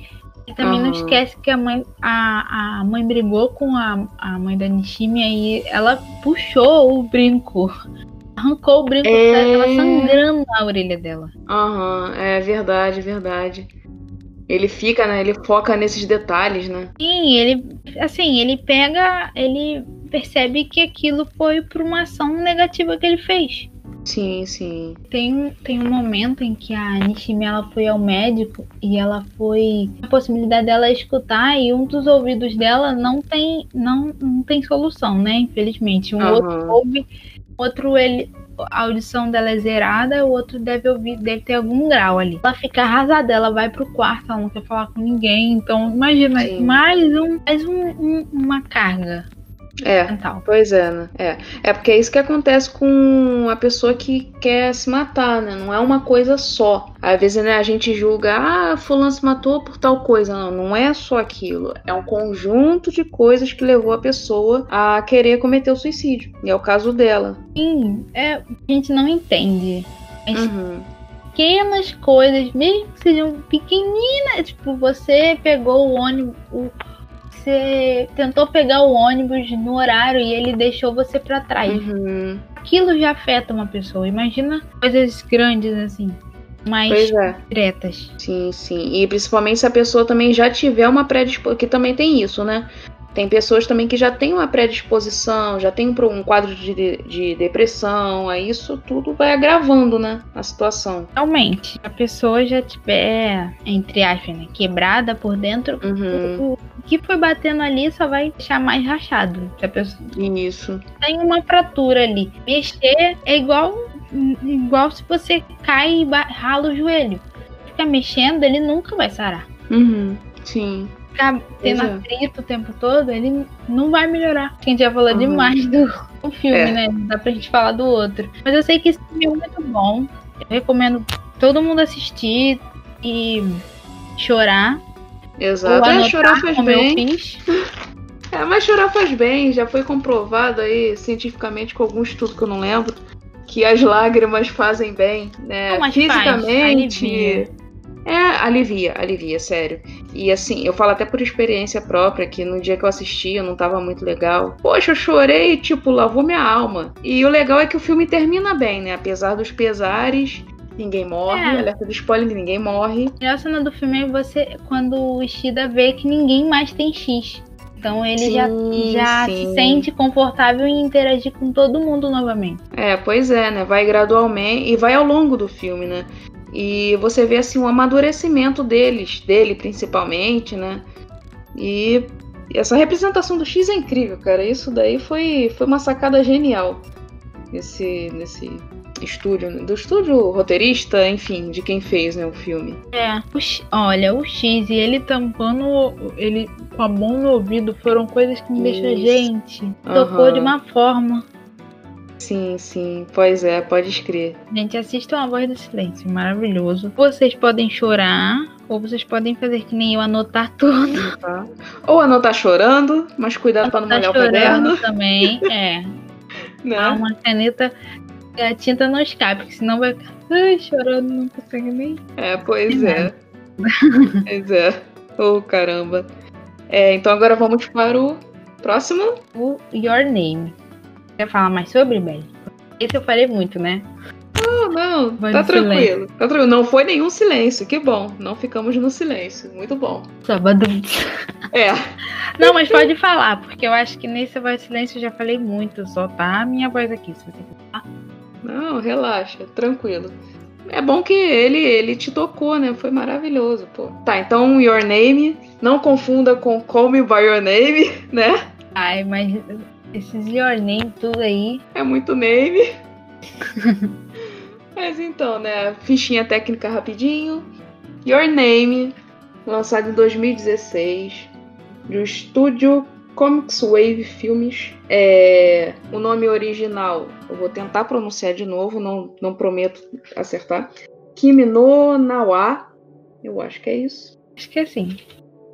E também não Aham. esquece que a mãe, a, a mãe brigou com a, a mãe da Nishimiya e ela puxou o brinco. Arrancou o brinco, É. ela sangrando na orelha dela. Aham, é verdade, verdade. Ele fica, né? Ele foca nesses detalhes, né? Sim, ele, assim, ele pega, ele percebe que aquilo foi por uma ação negativa que ele fez. Sim, sim. Tem, um- tem um momento em que a Nishimi ela foi ao médico e ela foi a possibilidade dela escutar e um dos ouvidos dela não tem não, não tem solução, né? Infelizmente, um Aham. outro ouve, outro ele a audição dela é zerada, o outro deve ouvir, deve ter algum grau ali. Ela fica arrasada, ela vai pro quarto, ela não quer falar com ninguém. Então, imagina, Sim. mais um mais um- um- uma carga É. mental. Pois é, né? É. é porque é isso que acontece com a pessoa que quer se matar, né? Não é uma coisa só. Às vezes, né, a gente julga, ah, fulano se matou por tal coisa. Não, não é só aquilo. É um conjunto de coisas que levou a pessoa a querer cometer o suicídio. E é o caso dela. Sim, é, a gente não entende. Mas Uhum. pequenas coisas, mesmo que sejam pequeninas, tipo, você pegou o ônibus, o- você tentou pegar o ônibus no horário e ele deixou você pra trás. Uhum. Aquilo já afeta uma pessoa. Imagina coisas grandes assim, mais Pois é. diretas. Sim, sim. E principalmente se a pessoa também já tiver uma predisposição, que também tem isso, né? Tem pessoas também que já têm uma predisposição, já tem um quadro de, de depressão, aí isso tudo vai agravando, né? A situação. Realmente, se a pessoa já tiver, entre aspas, né, quebrada por dentro, Uhum. o que foi batendo ali só vai deixar mais rachado. Se a pessoa Isso. tem uma fratura ali. Mexer é igual, igual se você cai e rala o joelho. Ficar mexendo, ele nunca vai sarar. Uhum. Sim. Ficar tendo é. atrito o tempo todo, ele não vai melhorar. A gente já falou Uhum. demais do, do filme, É. né? Não dá pra gente falar do outro. Mas eu sei que esse filme é muito bom. Eu recomendo todo mundo assistir e chorar. Exato. ou É, anotar, chorar faz como eu bem. fiz. É, mas chorar faz bem, já foi comprovado aí cientificamente com algum estudo que eu não lembro. Que as lágrimas fazem bem, né? Não, mas faz, Fisicamente. alivia. É, alivia, alivia, sério. E assim, eu falo até por experiência própria, que no dia que eu assisti eu não tava muito legal. Poxa, eu chorei, tipo, lavou minha alma. E o legal é que o filme termina bem, né? Apesar dos pesares, ninguém morre. É. Alerta de spoiler, ninguém morre. A melhor cena do filme é você quando o Ishida vê que ninguém mais tem X. Então ele já, Sim, já sim. se sente confortável em interagir com todo mundo novamente. É, pois é, né? Vai gradualmente e vai ao longo do filme, né? E você vê assim um amadurecimento deles, dele principalmente, né? E essa representação do X é incrível, cara. Isso daí foi, foi uma sacada genial nesse, nesse estúdio, né? do estúdio roteirista, enfim, de quem fez né, o filme. É. O X- olha, o X e ele tampando ele com a mão no ouvido foram coisas que me deixam, gente, tocou Aham. de uma forma. Sim, sim, pois é, pode escrever. Gente, assistam A Voz do Silêncio, maravilhoso. Vocês podem chorar, ou vocês podem fazer que nem eu, anotar tudo. Tá? Ou anotar chorando, mas cuidado pra não molhar o chorando caderno, também, é. né? Dá uma caneta, a tinta não escape, porque senão vai ficar ai, chorando, não consegue nem. É, pois É é. pois é. Oh, caramba. É, então agora vamos para o próximo. O Your Name. Quer falar mais sobre, Belly? Esse eu falei muito, né? Não, não, Vai tá tranquilo. Tá tranquilo. Não foi nenhum silêncio, que bom. Não ficamos no silêncio. Muito bom. Sábado. É, Não, mas pode falar, porque eu acho que nesse voz de silêncio eu já falei muito. Só tá a minha voz aqui, se você quiser. Não, relaxa, tranquilo. É bom que ele ele te tocou, né? Foi maravilhoso, pô. Tá, então Your Name, não confunda com Call Me By Your Name, né? Ai, mas esses Your Name tudo aí. É muito name. mas então, né? Fichinha técnica rapidinho. Your Name, lançado em 2016, do estúdio Comics Wave Filmes. É, o nome original, eu vou tentar pronunciar de novo, não, não prometo acertar. Kimi no Nawa. Eu acho que é isso. Acho que é sim.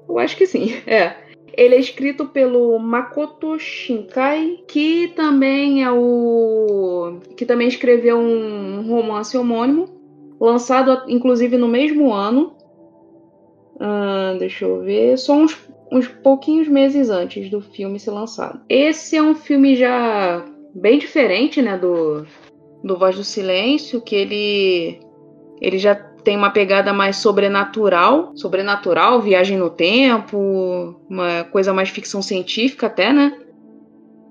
Eu acho que sim, é. Ele é escrito pelo Makoto Shinkai, que também é o. que também escreveu um romance homônimo, lançado inclusive no mesmo ano. Ah, deixa eu ver. Só uns uns pouquinhos meses antes do filme ser lançado. Esse é um filme já bem diferente, né, do, do Voz do Silêncio, que ele ele já tem uma pegada mais sobrenatural, sobrenatural, viagem no tempo, uma coisa mais ficção científica até, né?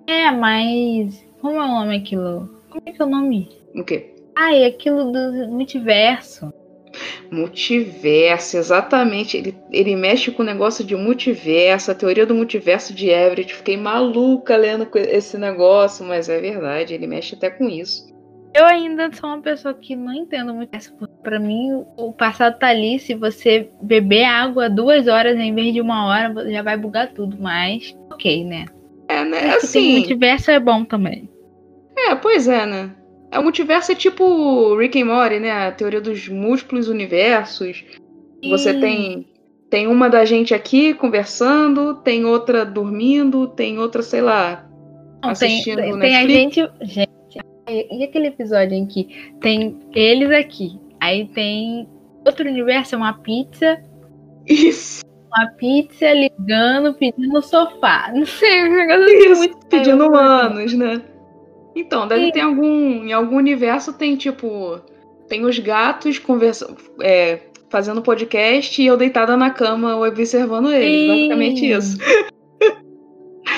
É, mas como é o nome aquilo? Como é que é o nome? O quê? Ah, é aquilo do multiverso. Multiverso, exatamente. Ele, ele mexe com o negócio de multiverso, a teoria do multiverso de Everett. Fiquei maluca lendo esse negócio, mas é verdade, ele mexe até com isso. Eu ainda sou uma pessoa que não entendo muito isso. Pra mim, o passado tá ali. Se você beber água duas horas em vez de uma hora, já vai bugar tudo. Mas, ok, né? É, né? Mas assim. Tem multiverso é bom também. É, pois é, né? O multiverso é tipo Rick and Morty, né? A teoria dos múltiplos universos. Você tem tem uma da gente aqui conversando, tem outra dormindo, tem outra, sei lá, Não, assistindo tem, no tem a Netflix. gente. Gente, e aquele episódio em que tem eles aqui, aí tem outro universo, é uma pizza, Isso, uma pizza ligando, pedindo sofá. Não sei, um negócio assim isso, muito pedindo humanos, né? Então, deve Sim. ter algum. Em algum universo tem, tipo. Tem os gatos conversa, é, fazendo podcast e eu deitada na cama observando eles. Sim. Basicamente isso.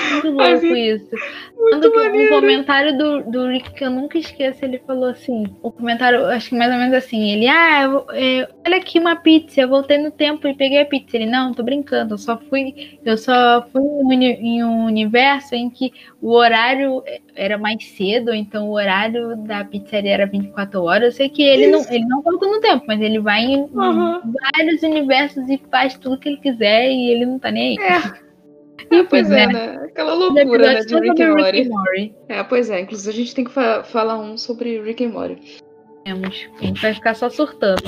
Muito louco isso. Muito um comentário do, do Rick que eu nunca esqueço, ele falou assim, o comentário, acho que mais ou menos assim, ele, ah, eu- é, olha aqui uma pizza, eu voltei no tempo e peguei a pizza. Ele, não, tô brincando, eu só fui, eu só fui em um universo em que o horário era mais cedo, então o horário da pizzaria era 24 horas. Eu sei que ele não, ele não volta no tempo, mas ele vai em, Aham. vários universos e faz tudo que ele quiser e ele não tá nem aí. É. É, pois é, né? Aquela loucura, né, de Rick and Morty. Morty. É, pois é. Inclusive a gente tem que fa- falar um sobre Rick and Morty. Temos. A gente vai ficar só surtando.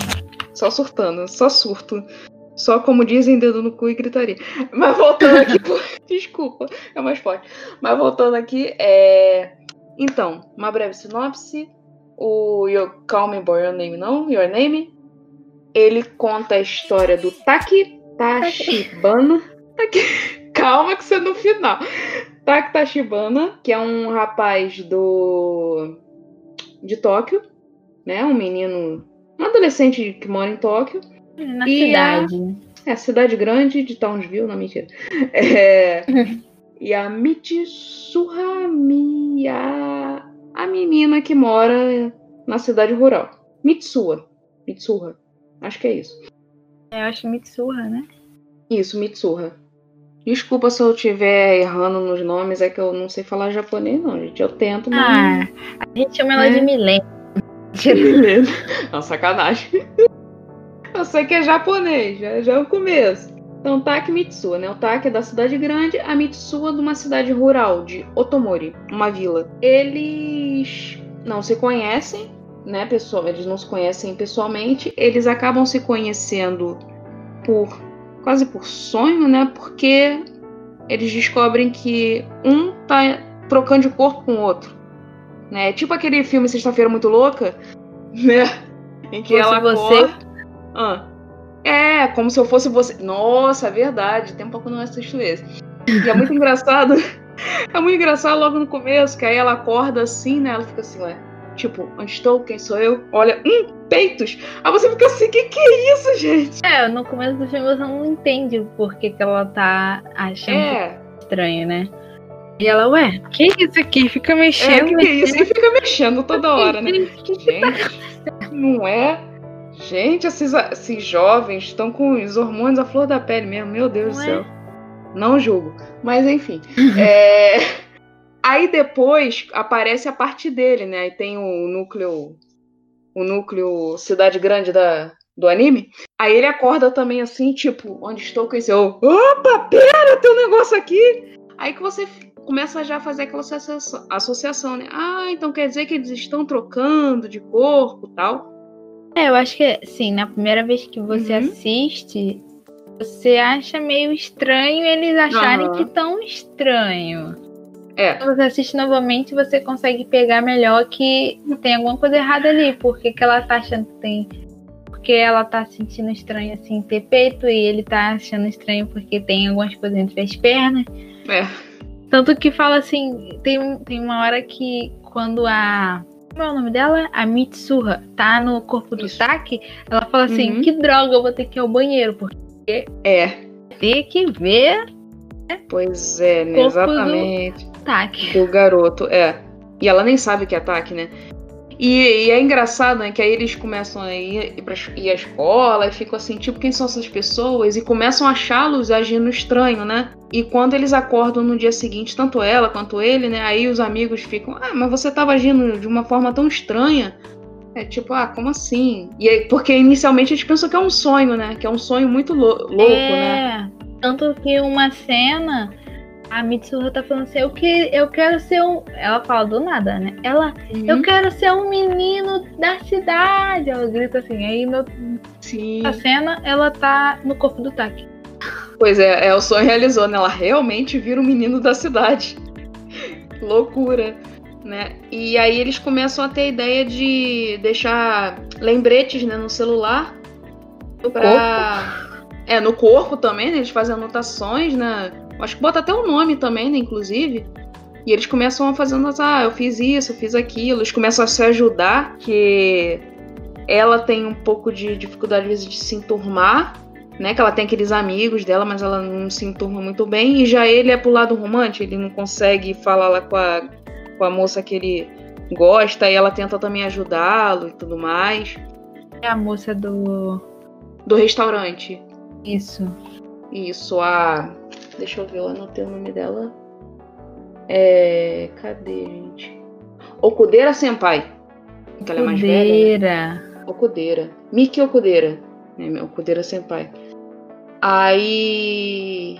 Só surtando, só surto. Só como dizem, dedo no cu e gritaria. Mas voltando aqui, desculpa, é mais forte. Mas voltando aqui, é. Então, uma breve sinopse. O Your Call Me By Your Name, não? Your Name. Ele conta a história do Taki Tachibana. Taki... Calma que você é no final. Taki Tachibana, que é um rapaz do. de Tóquio, né? Um menino. Um adolescente que mora em Tóquio. Na E a- cidade. É, cidade grande de Townsville, não, mentira. É, e a Mitsuha Miya, a menina que mora na cidade rural. Mitsuha. Mitsuha. Acho que é isso. É, eu acho Mitsurra, né? Isso, Mitsuha. Desculpa se eu estiver errando nos nomes, é que eu não sei falar japonês, não, gente. Eu tento, mas. Ah, a gente chama ela É. de Milene. Beleza. Não, sacanagem. Eu sei que é japonês, já, já é o começo. Então, Taki Mitsuha, né? O Taki é da cidade grande, a Mitsuha de uma cidade rural, de Otomori, uma vila. Eles não se conhecem, né, pessoal? Eles não se conhecem pessoalmente. Eles acabam se conhecendo por quase por sonho, né? Porque eles descobrem que um tá trocando de corpo com o outro. Né? Tipo aquele filme Sexta-feira Muito Louca, né? Em que ela você. Ah. É, como se eu fosse você. Nossa, é verdade. Tem um pouco não assisto esse. E é muito engraçado. É muito engraçado logo no começo, que aí ela acorda assim, né? Ela fica assim, ué. Tipo, onde estou? Quem sou eu? Olha, hum, peitos. Aí você fica assim, que que é isso, gente? É, no começo do filme você não entende o porquê que ela tá achando É, estranho, né? E ela, ué, que isso aqui? Fica mexendo. É, que, que é isso? E fica mexendo toda hora, né? Gente, não é? Gente, esses, esses jovens estão com os hormônios à flor da pele mesmo, meu Deus não do céu. É? Não julgo. Mas enfim. é... Aí depois aparece a parte dele, né? Aí tem o núcleo. O núcleo Cidade Grande da, do anime. Aí ele acorda também assim, tipo, onde estou com esse. Opa, pera, tem um negócio aqui! Aí que você começa já a fazer aquela associação, né? Ah, então quer dizer que eles estão trocando de corpo tal. É, eu acho que, sim, na primeira vez que você uhum. assiste, você acha meio estranho eles acharem uhum. que tão estranho. É. Quando você assiste novamente, você consegue pegar melhor que tem alguma coisa errada ali, porque que ela tá achando que tem. Porque ela tá sentindo estranho assim ter peito e ele tá achando estranho porque tem algumas coisas entre as pernas. É. Tanto que fala assim, tem, tem uma hora que quando a. Como é o nome dela? A Mitsuha tá no corpo do Taki, ela fala assim, uhum. que droga, eu vou ter que ir ao banheiro, porque é. Tem que ver. Né? Pois é, né? exatamente. Do Taki. Do garoto, é. E ela nem sabe que é Taki, né? E, e, é engraçado, né? Que aí eles começam a ir, ir, pra, ir à escola e ficam assim, tipo, quem são essas pessoas? E começam a achá-los agindo estranho, né? E quando eles acordam no dia seguinte, tanto ela quanto ele, né? Aí os amigos ficam, ah, mas você tava agindo de uma forma tão estranha. É tipo, ah, como assim? E aí, porque inicialmente a gente pensa que é um sonho, né? Que é um sonho muito louco, é, né? Tanto que uma cena a Mitsuha tá falando assim, eu, que, eu quero ser um. Ela fala do nada, né? Ela, uhum. eu quero ser um menino da cidade. Ela grita assim, aí no, Sim. a cena ela tá no corpo do Taki. Pois é, é, o sonho realizou, né? Ela realmente vira um menino da cidade. Loucura, né? E aí eles começam a ter a ideia de deixar lembretes né, no celular. No pra... corpo? É, no corpo também, né? Eles fazem anotações, né? Acho que bota até o nome também, né, inclusive. E eles começam a fazer, ah, eu fiz isso, eu fiz aquilo. Eles começam a se ajudar, que ela tem um pouco de dificuldade, às vezes, de se enturmar, né? Que ela tem aqueles amigos dela, mas ela não se enturma muito bem. E já ele é pro lado romântico, ele não consegue falar lá com a, com a moça que ele gosta, e ela tenta também ajudá-lo e tudo mais. É a moça do. Do restaurante. Isso. Isso, a. Deixa eu ver, eu anotei o nome dela. É. Cadê, gente? Okudeira Senpai. Que ela é mais velha. Okudeira. Miki Okudeira. É, Okudeira Senpai. Aí.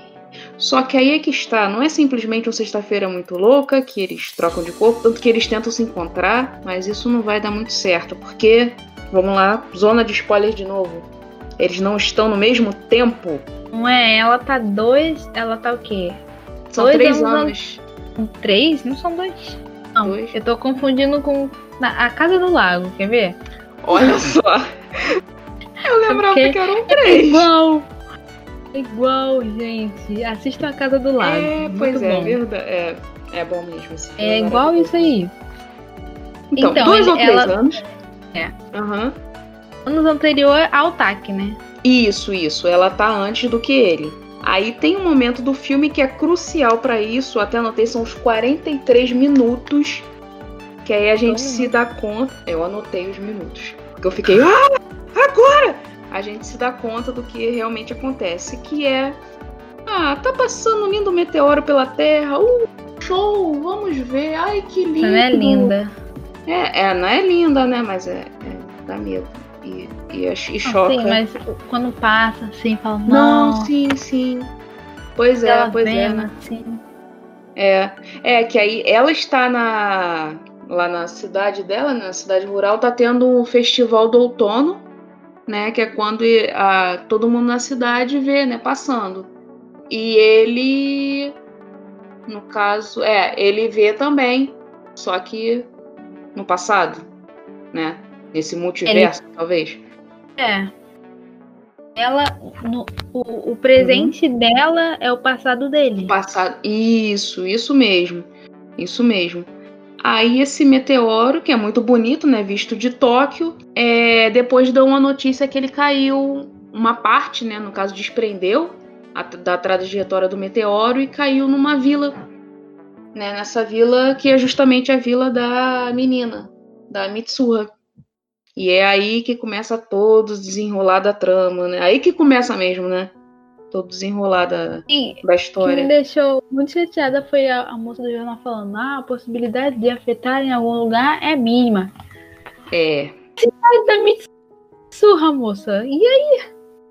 Só que aí é que está, não é simplesmente uma sexta-feira muito louca que eles trocam de corpo, tanto que eles tentam se encontrar, mas isso não vai dar muito certo, porque, vamos lá, zona de spoiler de novo. Eles não estão no mesmo tempo não é, ela tá dois. Ela tá o quê? São dois três anos. anos. Três? Não são dois. Não, dois. eu tô confundindo com a Casa do Lago, quer ver? Olha só. Eu lembrava é que eram três. É igual. É igual, gente. Assista a Casa do Lago. É, pois é, verdade. É, é bom mesmo. É igual isso aí. Então, então dois ele, ou três ela... anos. É. Aham. Uhum. Anos anterior ao TAC, né? Isso, isso. Ela tá antes do que ele. Aí tem um momento do filme que é crucial para isso, até anotei, são os 43 minutos. Que aí a gente se dá conta. Eu anotei os minutos. Porque eu fiquei, ah, agora! A gente se dá conta do que realmente acontece, que é. Ah, tá passando um lindo meteoro pela Terra. Uh, show! Vamos ver. Ai, que lindo! Não é linda. É, é, não é linda, né? Mas é, é dá medo e, e, e choca. Sim, mas quando passa, assim, fala, não. Não, sim, sim. Pois é, pois é. Né? Assim. É, é que aí ela está na lá na cidade dela, na cidade rural, tá tendo um festival do outono, né? Que é quando a, todo mundo na cidade vê, né? Passando. E ele, no caso, é, ele vê também, só que no passado, né? Nesse multiverso, Ele... talvez. É. Ela. No, o, o presente uhum. dela é o passado dele. O passado. Isso, isso mesmo. Isso mesmo. Aí esse meteoro, que é muito bonito, né? Visto de Tóquio, é, depois deu uma notícia que ele caiu, uma parte, né? No caso, desprendeu a, da trajetória do meteoro e caiu numa vila né, nessa vila que é justamente a vila da menina, da Mitsuha. E é aí que começa todo desenrolar da trama, né? Aí que começa mesmo, né? Todo desenrolar da, Sim, da O que história. me deixou muito chateada foi a, a moça do jornal falando: ah, a possibilidade de afetar em algum lugar é mínima. É, Ai, da Mitsurra, moça. E aí?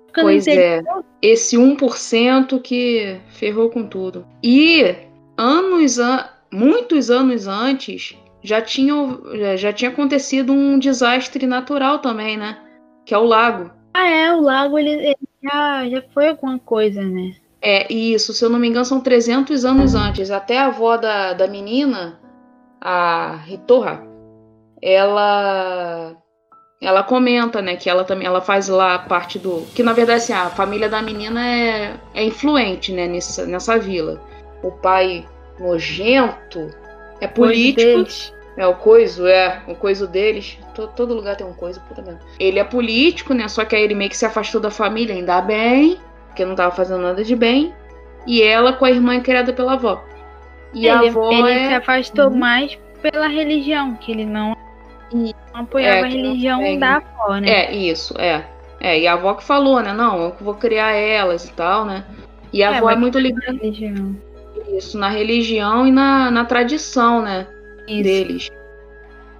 Ficando pois é. Esse 1% que ferrou com tudo. E anos, an- muitos anos antes, já tinha, já- já tinha acontecido um desastre natural também, né? Que é o lago. Ah, é, o lago ele, ele já, já foi alguma coisa, né? É, isso, se eu não me engano, são 300 anos antes. Até a avó da, da menina, a Ritorra, ela ela comenta, né, que ela também ela faz lá parte do, que na verdade assim, a família da menina é, é influente, né, nessa, nessa vila. O pai nojento é político, é o coiso, é, o coiso deles. To- todo lugar tem um coiso, puta merda. Ele é político, né? Só que aí ele meio que se afastou da família, ainda bem, porque não tava fazendo nada de bem. E ela com a irmã é criada pela avó. E a ele avó ele é. se afastou Uhum. mais pela religião, que ele não, não apoiava É, a não religião segue. da avó, né? É, isso, é. É, e a avó que falou, né? Não, eu vou criar elas e tal, né? E a É, avó é muito que ligada nisso, na religião e na, na tradição, né? Isso. deles.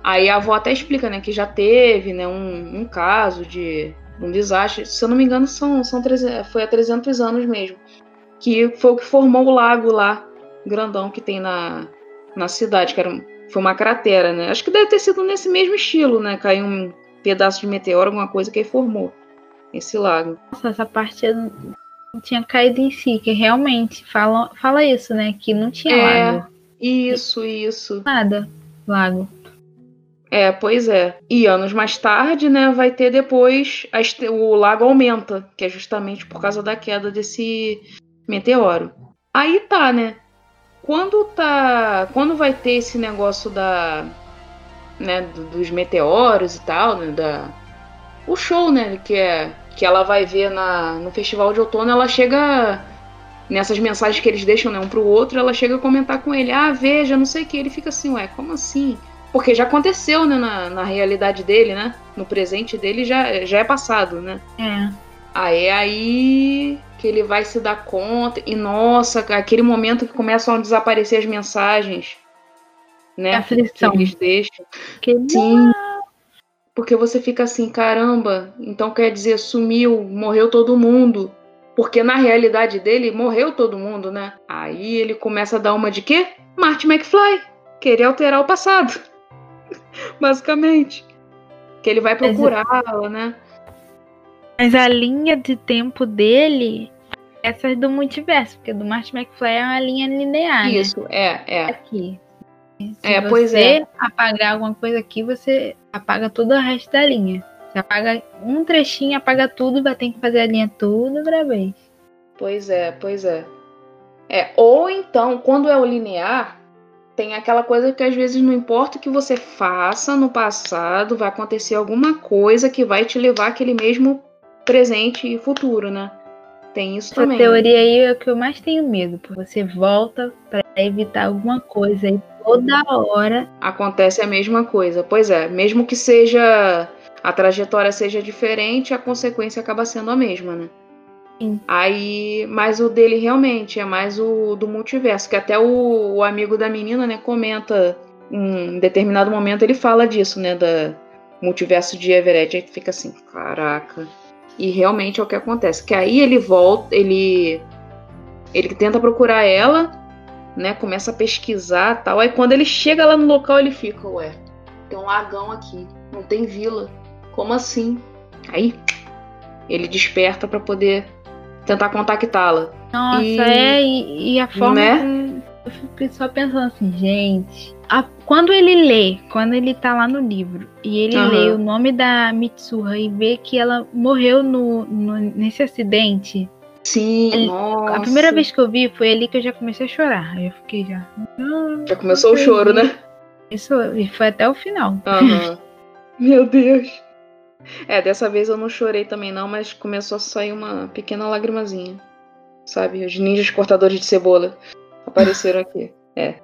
Aí a avó até explica, né, que já teve, né, um, um caso de um desastre. Se eu não me engano, são, são 300, foi há 300 anos mesmo. Que foi o que formou o lago lá, grandão que tem na, na cidade, que era foi uma cratera, né? Acho que deve ter sido nesse mesmo estilo, né? Caiu um pedaço de meteoro, alguma coisa que aí formou esse lago. Nossa, essa parte não tinha caído em si, que realmente fala, fala isso, né? Que não tinha É. lago. Isso, isso. Nada. Lago. É, pois é. E anos mais tarde, né, vai ter depois a o lago aumenta, que é justamente por causa da queda desse meteoro. Aí tá, né? Quando tá, quando vai ter esse negócio da, né, do- dos meteoros e tal, né, da o show, né, que é que ela vai ver na no festival de outono, ela chega nessas mensagens que eles deixam né, um pro outro, ela chega a comentar com ele: "Ah, veja, não sei o que". Ele fica assim: "Ué, como assim?" Porque já aconteceu, né, na, na realidade dele, né? No presente dele já, já é passado, né? É. Aí é aí que ele vai se dar conta. E nossa, aquele momento que começam a desaparecer as mensagens, né? Que Aflição. eles deixam. Que Sim. Porque você fica assim, caramba, então quer dizer, sumiu, morreu todo mundo. Porque na realidade dele, morreu todo mundo, né? Aí ele começa a dar uma de quê? Marty McFly. Querer alterar o passado. Basicamente. Que ele vai procurá-la, né? Mas a linha de tempo dele, essa é do multiverso, porque do Martin McFly é uma linha linear, né? Isso, é, é. Aqui. Se É, você pois é. apagar alguma coisa aqui, você apaga todo o resto da linha. Você apaga um trechinho, apaga tudo, vai ter que fazer a linha toda outra vez. Pois é, pois é. É, ou então, quando é o linear, tem aquela coisa que às vezes não importa o que você faça no passado, vai acontecer alguma coisa que vai te levar àquele mesmo presente e futuro, né? Tem isso Essa também. teoria aí é o que eu mais tenho medo, porque você volta pra evitar alguma coisa e toda hora. Acontece a mesma coisa. Pois é, mesmo que seja a trajetória seja diferente, a consequência acaba sendo a mesma, né? Sim. Aí, mas o dele realmente é mais o do multiverso, que até o, o amigo da menina, né, comenta em determinado momento ele fala disso, né, da multiverso de Everett, aí tu fica assim, caraca. E realmente é o que acontece, que aí ele volta, ele ele tenta procurar ela, né, começa a pesquisar, tal. Aí quando ele chega lá no local, ele fica, ué, tem um lagão aqui, não tem vila. Como assim? Aí ele desperta pra poder tentar contactá-la. Nossa, E- é, e, e a forma Né? como. Eu fico só pensando assim, gente. a- quando ele lê, quando ele tá lá no livro, e ele Aham. lê o nome da Mitsuha e vê que ela morreu no, no- nesse acidente. Sim, nossa. A primeira vez que eu vi foi ali que eu já comecei a chorar. Aí eu fiquei já. "Ah, Já começou o choro, né? Isso e foi até o final. Aham. Meu Deus. É, dessa vez eu não chorei também não, mas começou a sair uma pequena lagrimazinha. Sabe? Os ninjas cortadores de cebola apareceram aqui. É.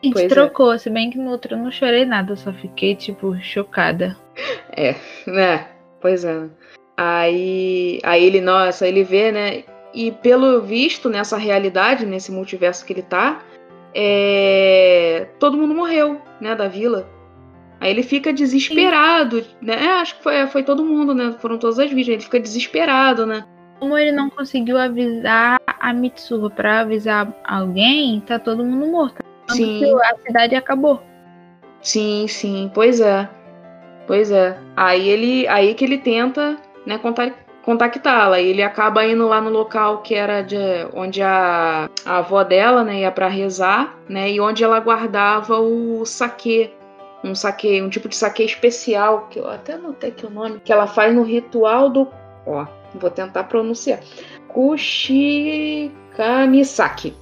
A gente Pois é. trocou, se bem que no outro eu não chorei nada, eu só fiquei, tipo, chocada. É, né? Pois é. Aí, aí ele, nossa, ele vê, né? E pelo visto, nessa realidade, nesse multiverso que ele tá, é... todo mundo morreu, né, da vila. Aí ele fica desesperado, né? É, acho que foi, foi todo mundo, né? Foram todas as vítimas. Ele fica desesperado, né? Como ele não conseguiu avisar a Mitsuha pra avisar alguém, tá todo mundo morto. Sim. A cidade acabou. Sim, sim, pois é. Pois é. Aí ele, aí que ele tenta, né, conta- contactá-la. E ele acaba indo lá no local que era de onde a, a avó dela, né, ia pra rezar, né, e onde ela guardava o saquê. Um saquê, um tipo de saquê especial, que eu até anotei aqui o nome, que ela faz no ritual do, ó, vou tentar pronunciar. Kushikamisaki,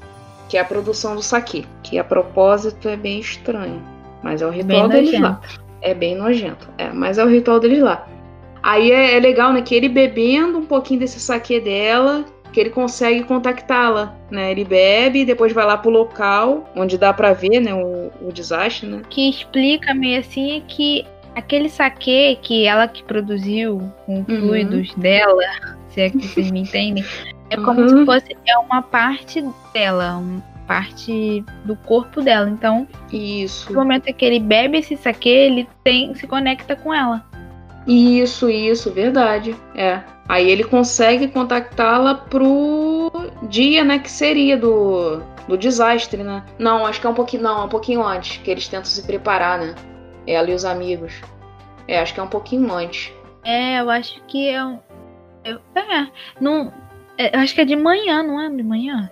que é a produção do saquê, que a propósito é bem estranho, mas é o ritual Bem deles lá. É bem nojento, é, mas é o ritual deles lá. Aí é, é legal, né, que ele bebendo um pouquinho desse saque dela, que ele consegue contactá-la, né? Ele bebe e depois vai lá pro local onde dá pra ver, né, o, o desastre, né? que explica meio assim é que aquele saque que ela que produziu com Uhum. fluidos dela, se é que vocês me entendem, é como Uhum. se fosse é uma parte dela, uma parte do corpo dela. Então, Isso, no momento que ele bebe esse saque, ele tem, se conecta com ela. Isso, isso, verdade, é. Aí ele consegue contactá-la pro dia, né, que seria do, do desastre, né? Não, acho que é um pouquinho, não, é um pouquinho antes, que eles tentam se preparar, né? Ela e os amigos. É, acho que é um pouquinho antes. É, eu acho que é um. eu- é, não. é, Eu acho que é de manhã, não é de manhã?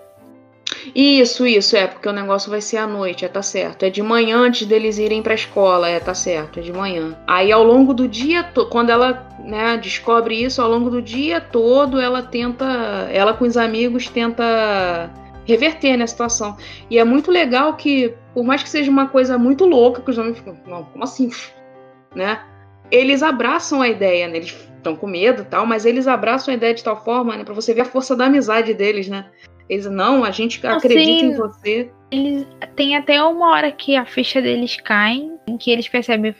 Isso, isso, é, porque o negócio vai ser à noite, é, tá certo. É de manhã antes deles irem pra escola, é, tá certo, é de manhã. Aí ao longo do dia, quando ela, né, descobre isso, ao longo do dia todo, ela tenta, ela com os amigos tenta reverter né, a situação. E é muito legal que, por mais que seja uma coisa muito louca, que os homens ficam, não, como assim? Né? Eles abraçam a ideia, né? Eles estão com medo e tal, mas eles abraçam a ideia de tal forma, né, pra você ver a força da amizade deles, né? Eles, não, a gente Não, acredita sim. em você. Eles tem até uma hora que a ficha deles cai, em que eles percebem,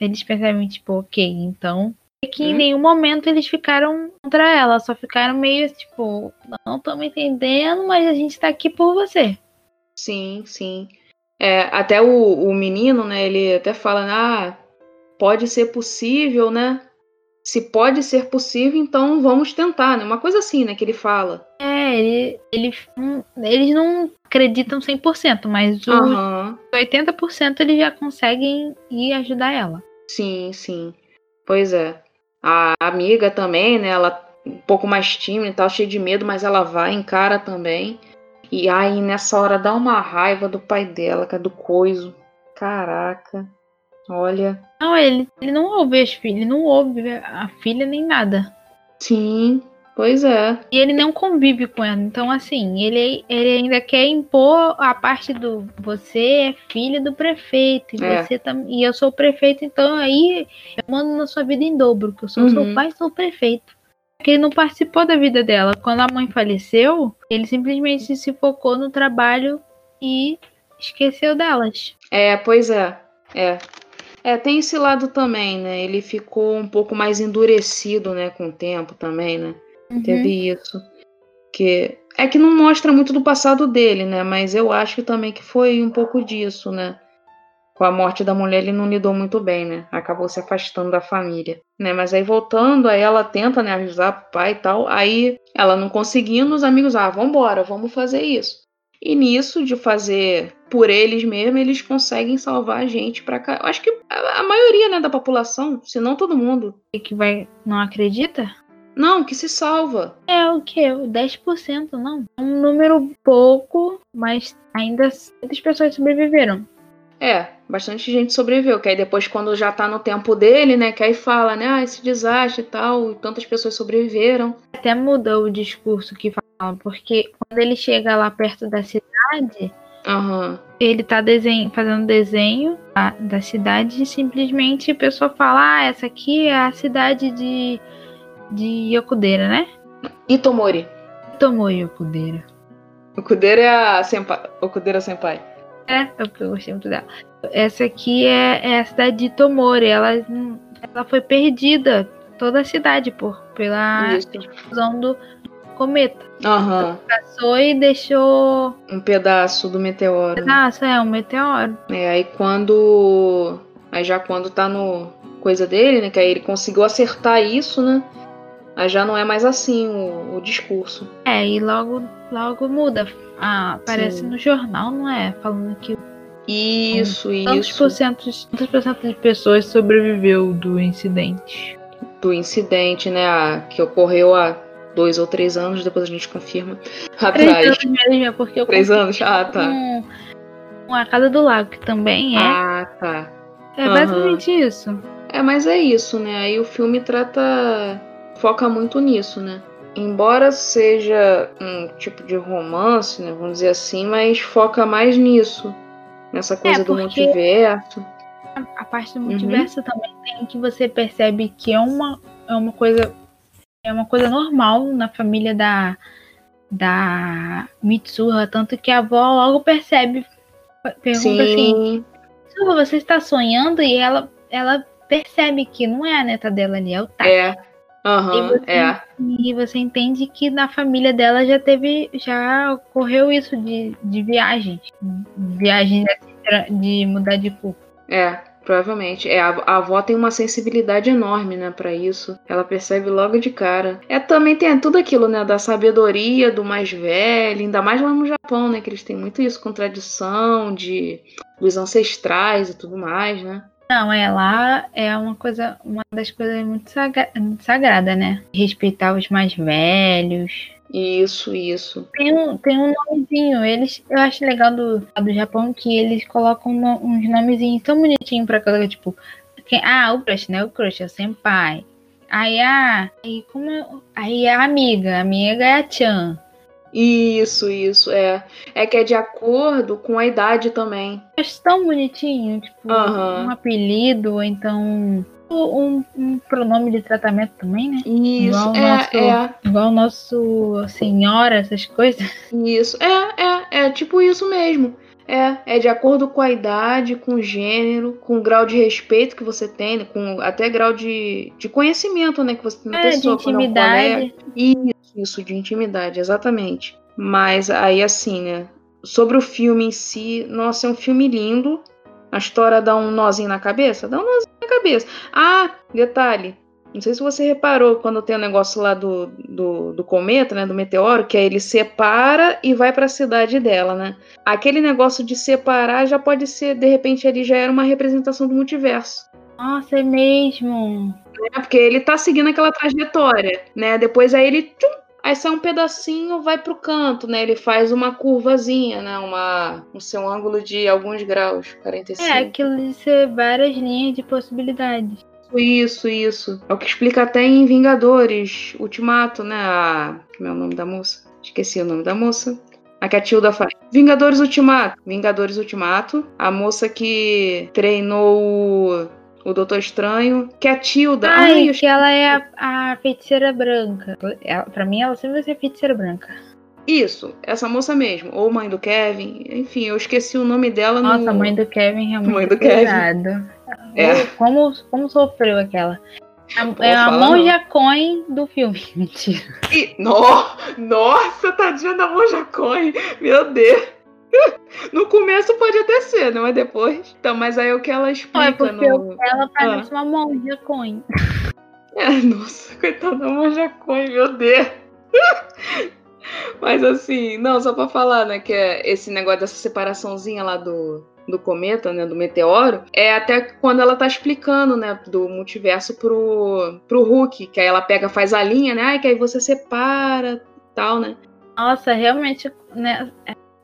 eles percebem tipo, ok, então é que em Hum. nenhum momento eles ficaram contra ela, só ficaram meio tipo, não estamos entendendo, mas a gente tá aqui por você. Sim, sim. É, até o, o menino, né, ele até fala, ah, pode ser possível, né? Se pode ser possível, então vamos tentar, né? Uma coisa assim, né, que ele fala. É, ele, ele, hum, eles não acreditam 100%, mas os Aham, 80% eles já conseguem ir ajudar ela. sim, sim. Pois é. A amiga também, né, ela um pouco mais tímida e tal, cheia de medo, mas ela vai, encara também. E aí, nessa hora, dá uma raiva do pai dela, que é do coiso. Caraca. Olha. Não, ele, ele não ouve as filhas, ele não ouve a filha nem nada. Sim, pois é. E ele não convive com ela. Então, assim, ele, ele ainda quer impor a parte do você é filha do prefeito. E, É. você tam, e eu sou prefeito, então aí eu mando na sua vida em dobro, que eu sou seu Uhum. pai sou prefeito. Porque ele não participou da vida dela. Quando a mãe faleceu, ele simplesmente se focou no trabalho e esqueceu delas. É, pois é. É. É, tem esse lado também, né? Ele ficou um pouco mais endurecido, né, com o tempo também, né? Uhum. Teve isso. Que é que não mostra muito do passado dele, né? Mas eu acho também que foi um pouco disso, né? Com a morte da mulher, ele não lidou muito bem, né? Acabou se afastando da família, né? Mas aí voltando, aí ela tenta, né, avisar o pai e tal. Aí ela não conseguindo, os amigos, ah, vambora, vamos fazer isso. E nisso, de fazer por eles mesmos, eles conseguem salvar a gente pra cá. Eu acho que a, a maioria, né, da população, se não todo mundo. E que vai. Não acredita? Não, que se salva. É o que? O 10%, não. É um número pouco, mas ainda muitas pessoas sobreviveram. É, bastante gente sobreviveu. Que aí depois, quando já tá no tempo dele, né, que aí fala, né, ah, esse desastre e tal, e tantas pessoas sobreviveram. Até mudou o discurso que fala, porque quando ele chega lá perto da cidade, Aham. ele tá desenho, fazendo desenho da, da cidade e simplesmente a pessoa fala: Ah, essa aqui é a cidade de, de Yokudeira, né? Itomori. Tomou Yokudeira. O Kudera é a senpai. O Kudera senpai. É, é o que eu gostei muito dela. Essa aqui é, é a cidade de Tomori. Ela, ela foi perdida, toda a cidade, por, pela Isso. explosão do cometa. Aham. Passou e deixou. Um pedaço do meteoro. Nossa, é um meteoro. É, aí quando. Aí já quando tá no coisa dele, né? Que aí ele conseguiu acertar isso, né? Aí já não é mais assim o, o discurso. É, e logo, logo muda. Ah, aparece Sim. no jornal, não é? Falando que Isso, tantos isso. por cento, tantos por cento de pessoas sobreviveu do incidente. Do incidente, né? a- que ocorreu há dois ou três anos, depois a gente confirma. Três Atrás. anos mesmo, é porque eu Três anos? Ah, tá. com, com a Casa do Lago, que também é. Ah, tá. é aham. basicamente isso. É, mas é isso, né? Aí o filme trata. Foca muito nisso, né? Embora seja um tipo de romance, né? Vamos dizer assim, mas foca mais nisso. Nessa coisa do É, porque- multiverso. A parte do Uhum. multiverso também tem que você percebe que é uma, é uma coisa é uma coisa normal na família da da Mitsuha, tanto que a avó logo percebe, pergunta assim, Sim, Mitsuha, você está sonhando? E ela ela percebe que não é a neta dela ali, é o Taki. é. Aham, E você- é. E você entende que na família dela já teve, já ocorreu isso de, de viagens, viagens de, mudar de corpo. É, provavelmente. É, a, a avó tem uma sensibilidade enorme, né, pra isso. Ela percebe logo de cara. É, também tem tudo aquilo, né, da sabedoria do mais velho, ainda mais lá no Japão, né, que eles têm muito isso com tradição de dos ancestrais e tudo mais, né? Não, é lá é uma coisa, uma das coisas muito, sagra, sagrada, né? Respeitar os mais velhos. Isso, isso. Tem um, tem um nomezinho, eles, eu acho legal do, do Japão que eles colocam no- uns nomezinhos tão bonitinhos pra cada, tipo, quem, ah, o crush, né? O crush é o senpai. Aí a, aí como, aí a amiga, a amiga é a Chan. Isso, isso, é. É que é de acordo com a idade também. Acho tão bonitinho, tipo, Aham. um apelido, ou então um, um pronome de tratamento também, né? Isso, Igual é, nosso- é. Igual o nosso senhora, essas coisas. Isso, é, é, é tipo isso mesmo. É, é de acordo com a idade, com o gênero, com o grau de respeito que você tem, né, com até grau de, de conhecimento, né, que você tem na É, de pessoa. quando é um intimidade. Isso, de intimidade, exatamente. Mas aí, assim, né, sobre o filme em si, nossa, é um filme lindo. A história dá um nozinho na cabeça? Dá um nozinho na cabeça. Ah, detalhe. Não sei se você reparou quando tem o negócio lá do, do, do cometa, né? Do meteoro, que aí ele separa e vai para a cidade dela, né? Aquele negócio de separar já pode ser, de repente, ali já era uma representação do multiverso. Nossa, é mesmo. Né? Porque ele tá seguindo aquela trajetória, né? Depois aí ele. Tchum, aí sai um pedacinho, vai pro canto, né? Ele faz uma curvazinha, né? Uma, um seu ângulo de alguns graus, 45. É, aquilo de ser várias linhas de possibilidades. Isso, isso. É o que explica até em Vingadores Ultimato, né? A... Como é o nome da moça? Esqueci o nome da moça. A que a Tilda faz. Vingadores Ultimato. Vingadores Ultimato. A moça que treinou o, Doutor Estranho. Que é a Tilda. Ai, eu que ela é a, a feiticeira branca. Ela, pra mim, ela sempre vai ser feiticeira branca. Isso, essa moça mesmo. Ou mãe do Kevin. Enfim, eu esqueci o nome dela Nossa, no. a mãe do Kevin realmente Mãe do é Kevin. pesado. É. Como, como sofreu aquela. A- Pô, é a monja coin do filme. Mentira. Ih, no- Nossa, tadinha da Monja Coin. Meu Deus. No começo pode até ser, né? Mas depois. Então, mas aí é o que ela Não, explica é porque no. ela parece Ah. uma monja coin. É, nossa, coitada da Monja Coin, meu Deus. Mas assim, não, só pra falar, né, que é esse negócio dessa separaçãozinha lá do, do cometa, né, do meteoro, é até quando ela tá explicando, né, do multiverso pro, pro Hulk, que aí ela pega, faz a linha, né, ai, que aí você separa, tal, né. Nossa, realmente, né?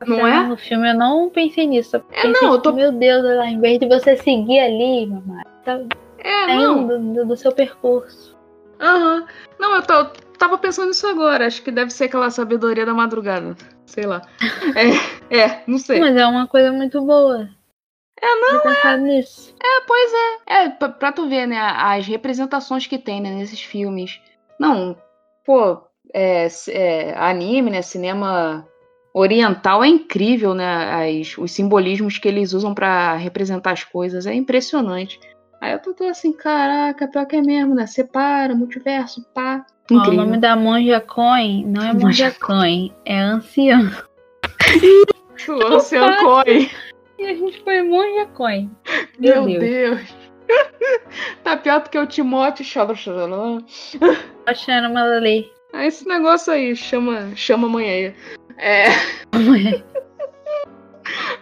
Não é? No filme eu não pensei nisso. Eu É, pensei, não, eu tipo, tô- Meu Deus, lá, em vez de você seguir ali, mamãe, tá É, não, do, do seu percurso. aham. Não, eu, tô- eu tava pensando nisso agora, acho que deve ser aquela sabedoria da madrugada, sei lá. É, é não sei. Mas é uma coisa muito boa. É, não, pensado nisso. É, pois é. É, pra, pra tu ver, né, as representações que tem, né, nesses filmes. Não, pô, é, é, anime, né, cinema oriental é incrível, né? As, os simbolismos que eles usam para representar as coisas é impressionante. Aí eu tô, tô assim, caraca, pior que é mesmo, né? Separa, multiverso, pá. Ó, o nome da monja Coin não é monja Coin, é anciã. Isso, anciã Coin. E a gente foi monja Coin. Meu, Meu Deus. Deus. tá pior do que o Timóteo chorando. Achando uma lei. Ah, esse negócio aí, chama, chama amanhã aí. É.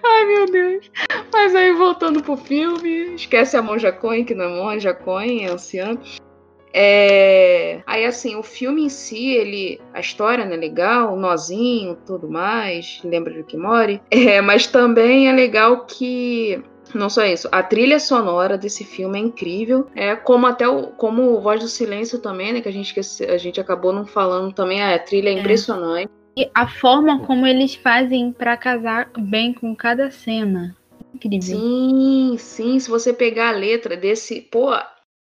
Ai, meu Deus. Mas aí, voltando pro filme, esquece a Monja Coin, que não é Monja Coin, é anciã. É... Aí, assim, o filme em si, ele... A história, né, legal, o nozinho, tudo mais, lembra de Kimori. É, mas também é legal que... Não só isso, a trilha sonora desse filme é incrível. É como até o como Voz do Silêncio também, né? Que a gente, a gente acabou não falando também. A trilha é, é. impressionante. A forma como eles fazem para casar bem com cada cena. Incrível. Sim, sim. Se você pegar a letra desse. Pô,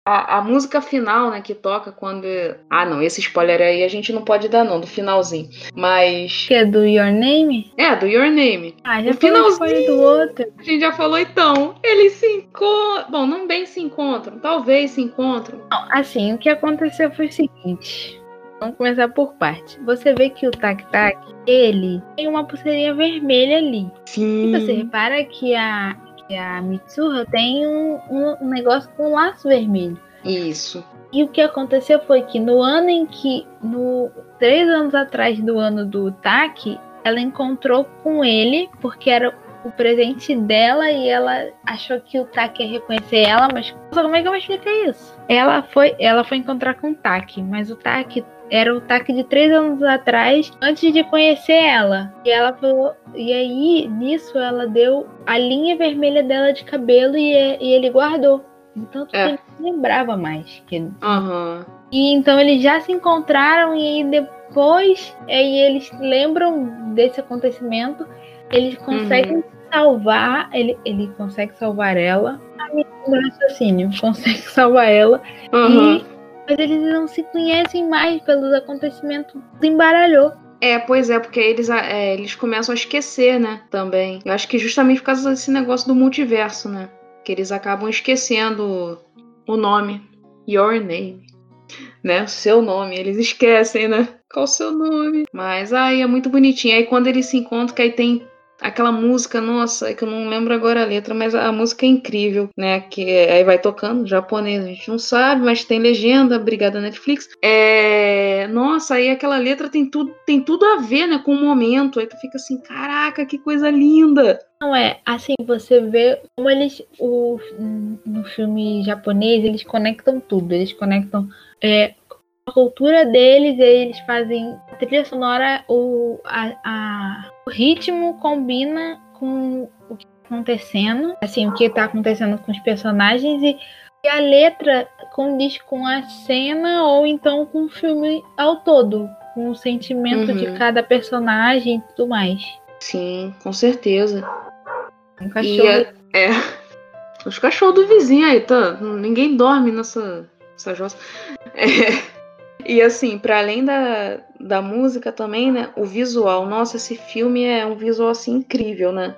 a, a, música final, né, que toca quando. Ah, não, esse spoiler aí a gente não pode dar, não, do finalzinho. Mas. Que é do Your Name? É, do Your Name. Ah, já o finalzinho do outro. A gente já falou então. Eles se encontram. Bom, não bem se encontram, talvez se encontram. Não, assim, o que aconteceu foi o seguinte. Vamos começar por parte. Você vê que o Tac Tac, ele tem uma pulseirinha vermelha ali. Sim. E você repara que a, que a Mitsuha tem um, um, negócio com um laço vermelho. Isso. E o que aconteceu foi que no ano em que, no três anos atrás do ano do Tak, ela encontrou com ele porque era o presente dela e ela achou que o Tak ia reconhecer ela, mas como é que eu vou explicar isso? Ela foi, ela foi encontrar com o Tak, mas o Tak era o TAC de três anos atrás, antes de conhecer ela. E ela falou. E aí, nisso, ela deu a linha vermelha dela de cabelo e, e ele guardou. Então é. ele não lembrava mais. Que... Uhum. E então eles já se encontraram e depois aí eles lembram desse acontecimento. Eles conseguem uhum. salvar. Ele, ele consegue salvar ela. A minha raciocínio consegue salvar ela. Uhum. E mas eles não se conhecem mais pelos acontecimentos. Embaralhou. É, pois é, porque eles, é, eles começam a esquecer, né? Também. Eu acho que justamente por causa desse negócio do multiverso, né? Que eles acabam esquecendo o nome. Your name. Né? O seu nome. Eles esquecem, né? Qual o seu nome? Mas aí é muito bonitinho. Aí quando eles se encontram, que aí tem aquela música, nossa, é que eu não lembro agora a letra, mas a música é incrível, né? Que aí vai tocando japonês, a gente não sabe, mas tem legenda, obrigada Netflix. É, nossa, aí aquela letra tem tudo, tem tudo a ver, né, com o momento. Aí tu fica assim, caraca, que coisa linda. Não é, assim, você vê como eles o, no filme japonês, eles conectam tudo, eles conectam é, a cultura deles, eles fazem a trilha sonora, o, a, a, o ritmo combina com o que está acontecendo, assim, o que está acontecendo com os personagens e, e, a letra condiz com a cena ou então com o filme ao todo, com o sentimento uhum. de cada personagem e tudo mais. Sim, com certeza. Um cachorro. É, é, os cachorros do vizinho aí, tá? Ninguém dorme nessa, nessa jossa. É. E assim, para além da, da música também, né? O visual. Nossa, esse filme é um visual assim incrível, né?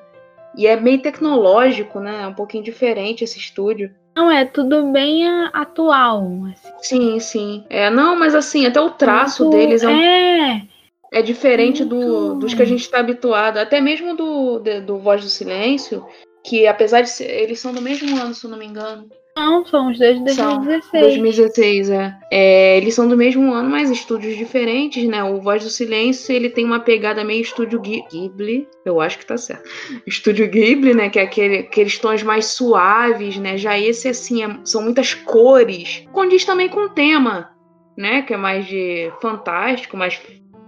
E é meio tecnológico, né? É um pouquinho diferente esse estúdio. Não, é tudo bem atual. Assim. Sim, sim. É, não, mas assim, até o traço Muito... deles é, um... é... é diferente do, dos que a gente está habituado. Até mesmo do, do Voz do Silêncio, que apesar de ser, eles são do mesmo ano, se eu não me engano. Não, são os dois de 2016. São 2016, é. é. Eles são do mesmo ano, mas estúdios diferentes, né? O Voz do Silêncio, ele tem uma pegada meio estúdio Ghibli. Eu acho que tá certo. Estúdio Ghibli, né? Que é aquele, aqueles tons mais suaves, né? Já esse, assim, é, são muitas cores. Condiz também com o tema, né? Que é mais de fantástico, mais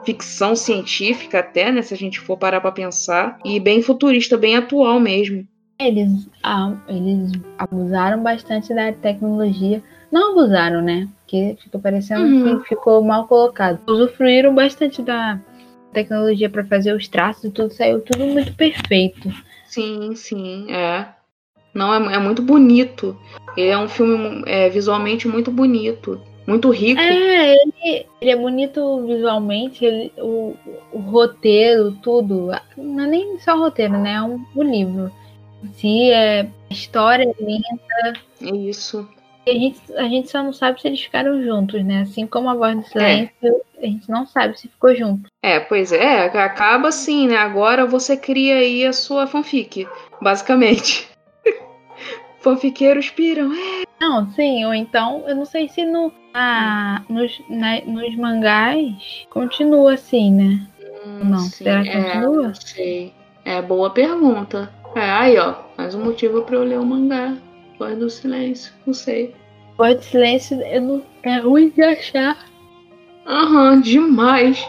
ficção científica até, né? Se a gente for parar pra pensar. E bem futurista, bem atual mesmo. Eles, ah, eles abusaram bastante da tecnologia. Não abusaram, né? Porque fica parecendo uhum. que ficou mal colocado. Usufruíram bastante da tecnologia para fazer os traços e tudo saiu tudo muito perfeito. Sim, sim, é. Não, é, é muito bonito. Ele é um filme é, visualmente muito bonito. muito rico. É, ele, ele é bonito visualmente, ele, o, o roteiro, tudo. Não é nem só o roteiro, né? É um, o livro. Si, é, a história é linda. É isso. E a gente, a gente só não sabe se eles ficaram juntos, né? Assim como a voz do silêncio, a gente não sabe se ficou junto. É, pois é, acaba assim, né? Agora você cria aí a sua fanfic, basicamente. Fanfiqueiros piram. É. Não, sim, ou então, eu não sei se no, ah, nos, na- nos mangás continua assim, né? Hum, Não, sim, será que é, continua? Não sei. É, boa pergunta. É, aí, ó. Mais um motivo pra eu ler o mangá. Voz do silêncio. Não sei. Voz do silêncio eu não, é ruim de achar. Aham, demais.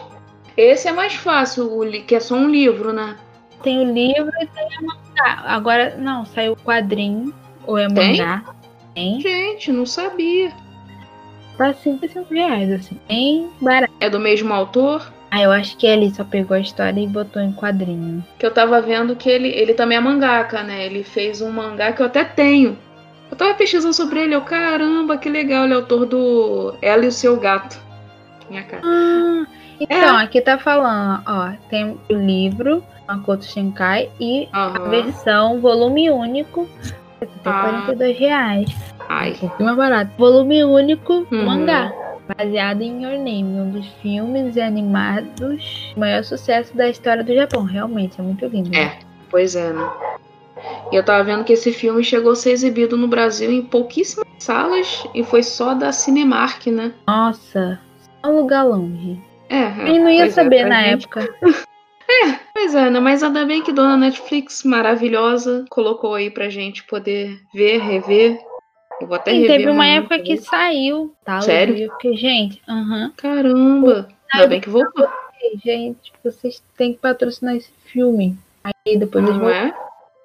Esse é mais fácil, o li- que é só um livro, né? Tem o livro e tem a mangá. Agora, não, saiu o quadrinho, ou é Tem? mangá. Tem. Gente, não sabia. Tá 55 reais, assim. Bem barato. É do mesmo autor? Ah, eu acho que ele só pegou a história e botou em quadrinho. Que eu tava vendo que ele, ele também é mangaka, né? Ele fez um mangá que eu até tenho. Eu tava pesquisando sobre ele, eu, caramba, que legal, ele é autor do Ela e o Seu Gato. Minha cara. Ah, então, aqui tá falando, ó, tem o livro, Makoto Shinkai, e a versão volume único, tem Ah. 42 reais. Ai. Um pouquinho mais barato. Volume único, Uhum. mangá. Baseado em Your Name, um dos filmes animados maior sucesso da história do Japão. Realmente, é muito lindo. É. Pois é, né? E eu tava vendo que esse filme chegou a ser exibido no Brasil em pouquíssimas salas e foi só da Cinemark, né? Nossa, só um lugar longe. É. é, Eu não ia é, saber pra na gente- época. Pois é, né? Mas ainda bem que dona Netflix, maravilhosa, colocou aí pra gente poder ver, rever. Eu vou até rever teve uma época que saiu, tá? Sério? Fiquei, gente, aham. Caramba! Ainda bem que voltou. Gente, vocês têm que patrocinar esse filme. Aí depois eles Não vão. é?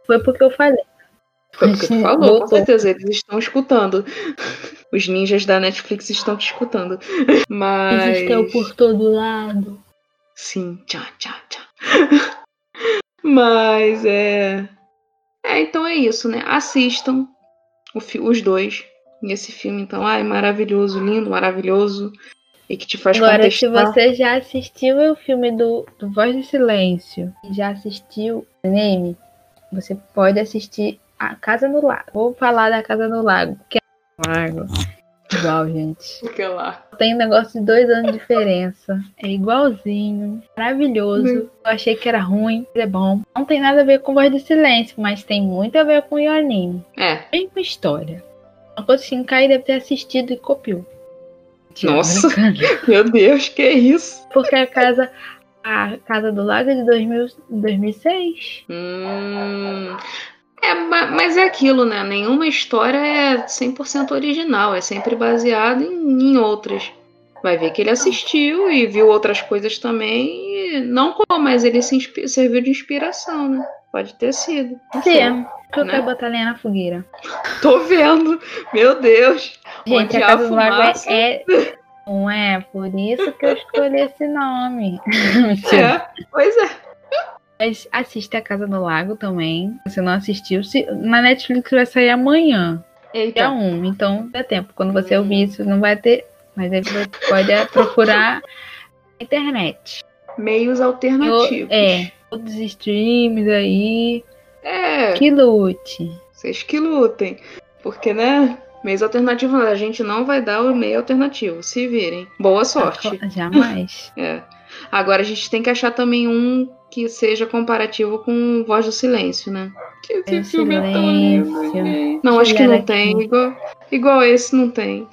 Foi porque eu falei. Foi porque tu falou, com certeza. Eles estão escutando. Os ninjas da Netflix estão te escutando. Mas. Existem por todo lado. Sim, tchau, tchau, tchau. Mas é. É, então é isso, né? Assistam os dois nesse filme, então. Ai, maravilhoso, lindo, maravilhoso. E que te faz Agora, se contestar. você já assistiu o filme do, do Voz do Silêncio e já assistiu o anime, você pode assistir A Casa no Lago. Vou falar da Casa no Lago, que é lago. Igual, gente. Fica lá. Tem um negócio de dois anos de diferença. É igualzinho. Maravilhoso. Eu achei que era ruim, mas é bom. Não tem nada a ver com Voz do Silêncio, mas tem muito a ver com o anime. É. Mesma história. Makoto Shinkai deve ter assistido e copiou. Nossa. Meu Deus, que isso? Porque a casa, a casa do lago é de 2000, 2006. Hum. É, ma- mas é aquilo, né? Nenhuma história é 100% original, é sempre baseada em, em outras. Vai ver que ele assistiu e viu outras coisas também, não como, mas ele se serviu de inspiração, né? Pode ter sido. não sei. Sim, que eu né? quero botar lenha na fogueira. Tô vendo, meu Deus. Gente, Onde a casa do lago é, é. Não é por isso que eu escolhi esse nome. É, pois é. Mas assiste a Casa do Lago também. Se não assistiu, se, na Netflix vai sair amanhã, dia Eita. 1. Então dá tempo. Quando você ouvir isso, não vai ter. Mas aí você pode procurar na internet. Meios Eu- alternativos. é, todos os streams aí. É, Que lute. vocês que lutem. Porque, né? Meios alternativos, a gente não vai dar o meio alternativo. Se virem. Boa sorte. Jamais. É. Agora a gente tem que achar também um que seja comparativo com Voz do Silêncio, né? Que esse do filme é tão lindo, Silêncio. gente. Não, acho que não tem. Igual, igual esse não tem.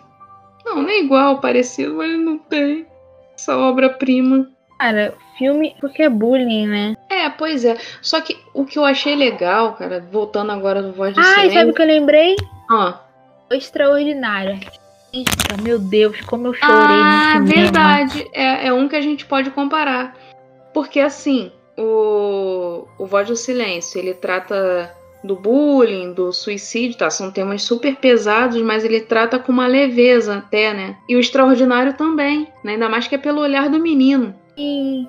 Não, nem igual, parecido, mas não tem. Essa obra-prima. Cara, filme. Porque é bullying, né? É, pois é. Só que o que eu achei legal, cara, voltando agora do Voz do Ai, Silêncio. sabe o que eu lembrei? Ah, O Extraordinário. Eita, meu Deus, como eu chorei Ah, verdade. É, é um que a gente pode comparar. Porque assim, o, o Voz do Silêncio, ele trata do bullying, do suicídio, tá? São temas super pesados, mas ele trata com uma leveza até, né? E o Extraordinário também, né? Ainda mais que é pelo olhar do menino. Sim,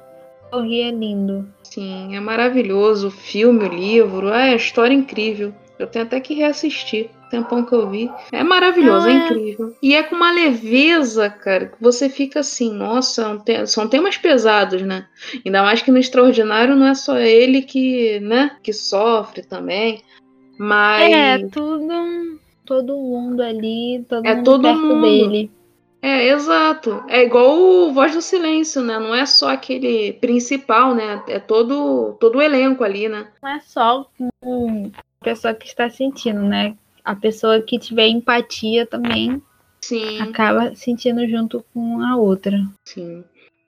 o Rio é lindo. Sim, é maravilhoso. O filme, o livro, é a história incrível. Eu tenho até que reassistir. Tempão que eu vi. É maravilhoso, é incrível. E é com uma leveza, cara, que você fica assim, nossa, são temas pesados, né? Ainda mais que no Extraordinário não é só ele que, né, que sofre também. Mas É, tudo. Todo mundo ali, todo É mundo todo perto mundo. dele. É, exato. É igual o Voz do Silêncio, né? Não é só aquele principal, né? É todo, todo o elenco ali, né? Não é só a pessoa que está sentindo, né? A pessoa que tiver empatia também Sim, acaba sentindo junto com a outra. sim.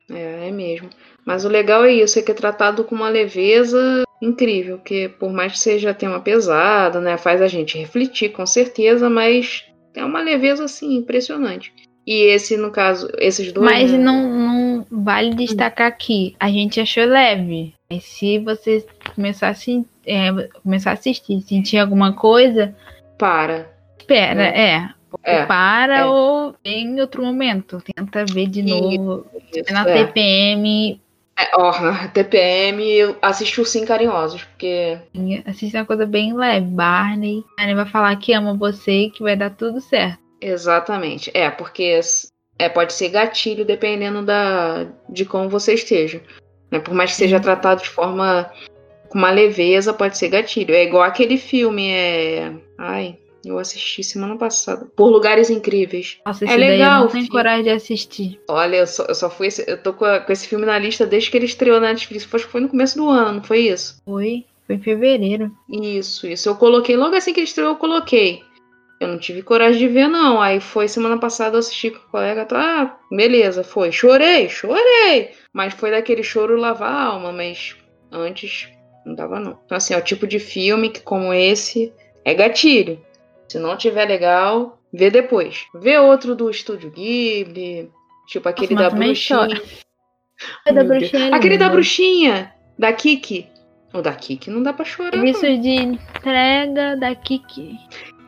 É, é mesmo. Mas o legal é isso, é que é tratado com uma leveza incrível, que por mais que seja tema pesado, né? Faz a gente refletir, com certeza, mas é uma leveza, assim, impressionante. E esse, no caso, esses dois. Mas né? não, não vale destacar aqui. A gente achou leve. Mas se você começar a, sen- é, começar a assistir, sentir alguma coisa, Para. espera, é. É. para é. ou em outro momento. Tenta ver de Isso, novo. Isso, na é. TPM. É, ó, na TPM eu assisti o Sim Carinhosos, porque Assiste uma coisa bem leve. Barney. Barney vai falar que ama você e que vai dar tudo certo. Exatamente. É, porque é, pode ser gatilho dependendo da, de como você esteja. Né? Por mais que seja tratado de forma com uma leveza, pode ser gatilho. É igual aquele filme, é. Ai, eu assisti semana passada. Por Lugares Incríveis. Nossa, É daí eu legal não tenho coragem de assistir. Olha, eu só, eu só fui. esse- Eu tô com, a- com esse filme na lista desde que ele estreou na Netflix. Acho que foi no começo do ano, não foi isso? Foi, foi em fevereiro. Isso, isso. Eu coloquei logo assim que ele estreou, eu coloquei. Eu não tive coragem de ver, não. Aí foi semana passada eu assisti com o colega. Ah, beleza, foi. Chorei, chorei. Mas foi daquele choro lavar a alma, mas antes não dava, não. Então, assim, é o tipo de filme que, como esse, é gatilho. Se não tiver legal, vê depois. Vê outro do Estúdio Ghibli. Tipo aquele Nossa, da bruxinha. É da bruxinha Aquele da bruxinha, da Kiki. O da Kiki não dá pra chorar. não. Serviço de entrega da Kiki.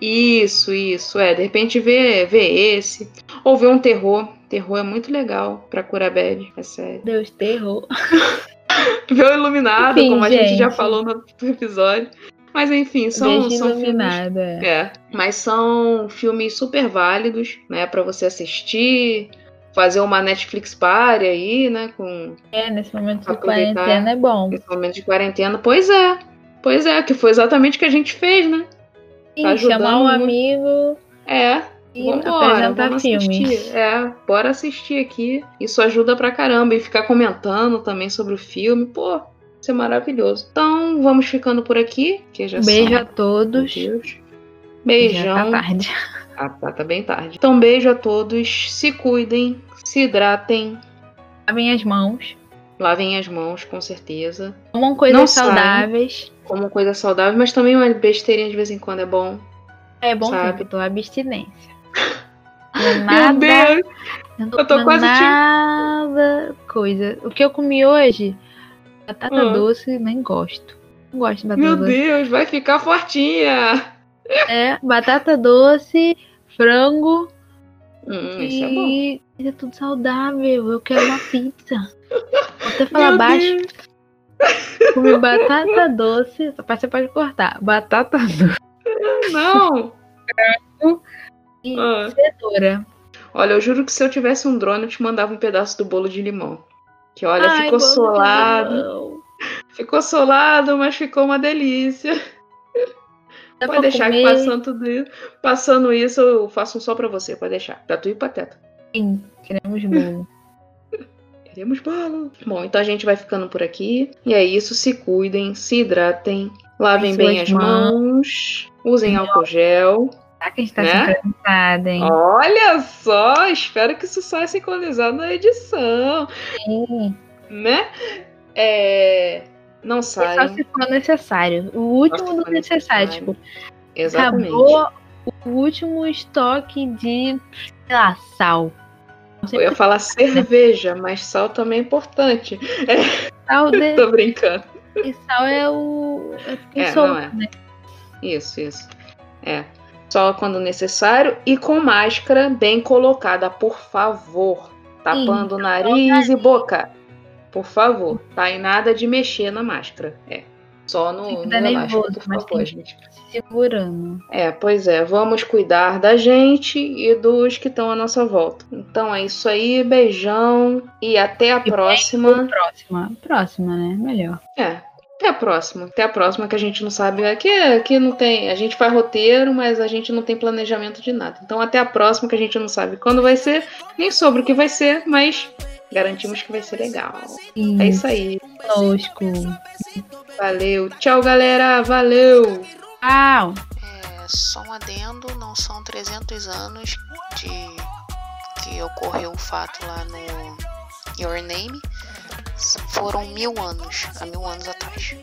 Isso, isso, é. De repente vê, vê esse. Ou vê um terror. Terror é muito legal pra curar bad, é sério. Deus, terror. O Iluminado, Enfim, como a gente já falou no episódio. Mas enfim, são, são filmes. iluminado, é. Mas são filmes super válidos, né, Pra você assistir, fazer uma Netflix party aí, né, com É, nesse momento de quarentena é bom. esse momento de quarentena. Pois é, pois é, que foi exatamente o que a gente fez, né? E ajudando chamar um muito. amigo É, e Vambora, apresentar filmes. assistir. É, bora assistir aqui. Isso ajuda pra caramba. E ficar comentando também sobre o filme. Pô, isso é maravilhoso. Então, vamos ficando por aqui. Que já beijo são... a todos. Deus. Já Beijão. tá tarde. Ah, tá, tá bem tarde. Então, beijo a todos. Se cuidem, se hidratem, Lavem as mãos. lavem as mãos, com certeza. Comam coisas Não saudáveis. Como coisa saudável, mas também uma besteirinha de vez em quando é bom. É bom Sabe? tô abstinência. Não nada, Meu Deus! tô eu tô quase te- nada coisa. O que eu comi hoje, batata Ah. doce, nem gosto. Não gosto de batata Meu doce. Deus, vai ficar fortinha! É, batata doce, frango Hum, isso é bom. e é tudo saudável. Eu quero uma pizza. Vou até falar Meu baixo. Deus. Comi batata doce. Só você pode cortar. Batata doce Não! E Ah. cenoura. Olha, eu juro que se eu tivesse um drone, eu te mandava um pedaço do bolo de limão. Que olha, Ai, ficou solado. Ficou solado, mas ficou uma delícia. Dá Pode deixar que comer. passando tudo isso. Passando isso, eu faço um só pra você, pode deixar. Pra tu e pra teta. Sim, queremos bolo. Queremos bolo. Bom, então a gente vai ficando por aqui. E é isso, se cuidem, se hidratem, lavem bem as mãos, usem álcool gel. Será que a gente tá Né? sincronizada, hein? Olha só, espero que isso saia sincronizado na edição, Sim. né? É... Não É só saiam. se for necessário. O último do necessário. necessário. Tipo, Exatamente. acabou o último estoque de, sei lá, sal. Eu ia falar cerveja, mas sal também é importante. sal de... Tô brincando. e sal é o. É, É, não é. né? Isso, isso. É. Só quando necessário e com máscara bem colocada, por favor. Tapando nariz e boca. Por favor. Tá? E nada de mexer na máscara. É. Só no, no Tá elástico, nervoso, por favor, gente. Segurando. É, pois é, vamos cuidar da gente e dos que estão à nossa volta. Então é isso aí, beijão e até a próxima. Próxima. Próxima, né? Melhor. É, até a próxima. Até a próxima que a gente não sabe. Aqui, aqui não tem. A gente faz roteiro, mas a gente não tem planejamento de nada. Então até a próxima que a gente não sabe quando vai ser, nem sobre o que vai ser, mas garantimos que vai ser legal. Sim, É isso aí. Tosco. Valeu. Tchau, galera. Valeu. Tchau. É, só um adendo, não são 300 anos de que ocorreu o fato lá no Your Name, foram mil anos, há mil anos atrás.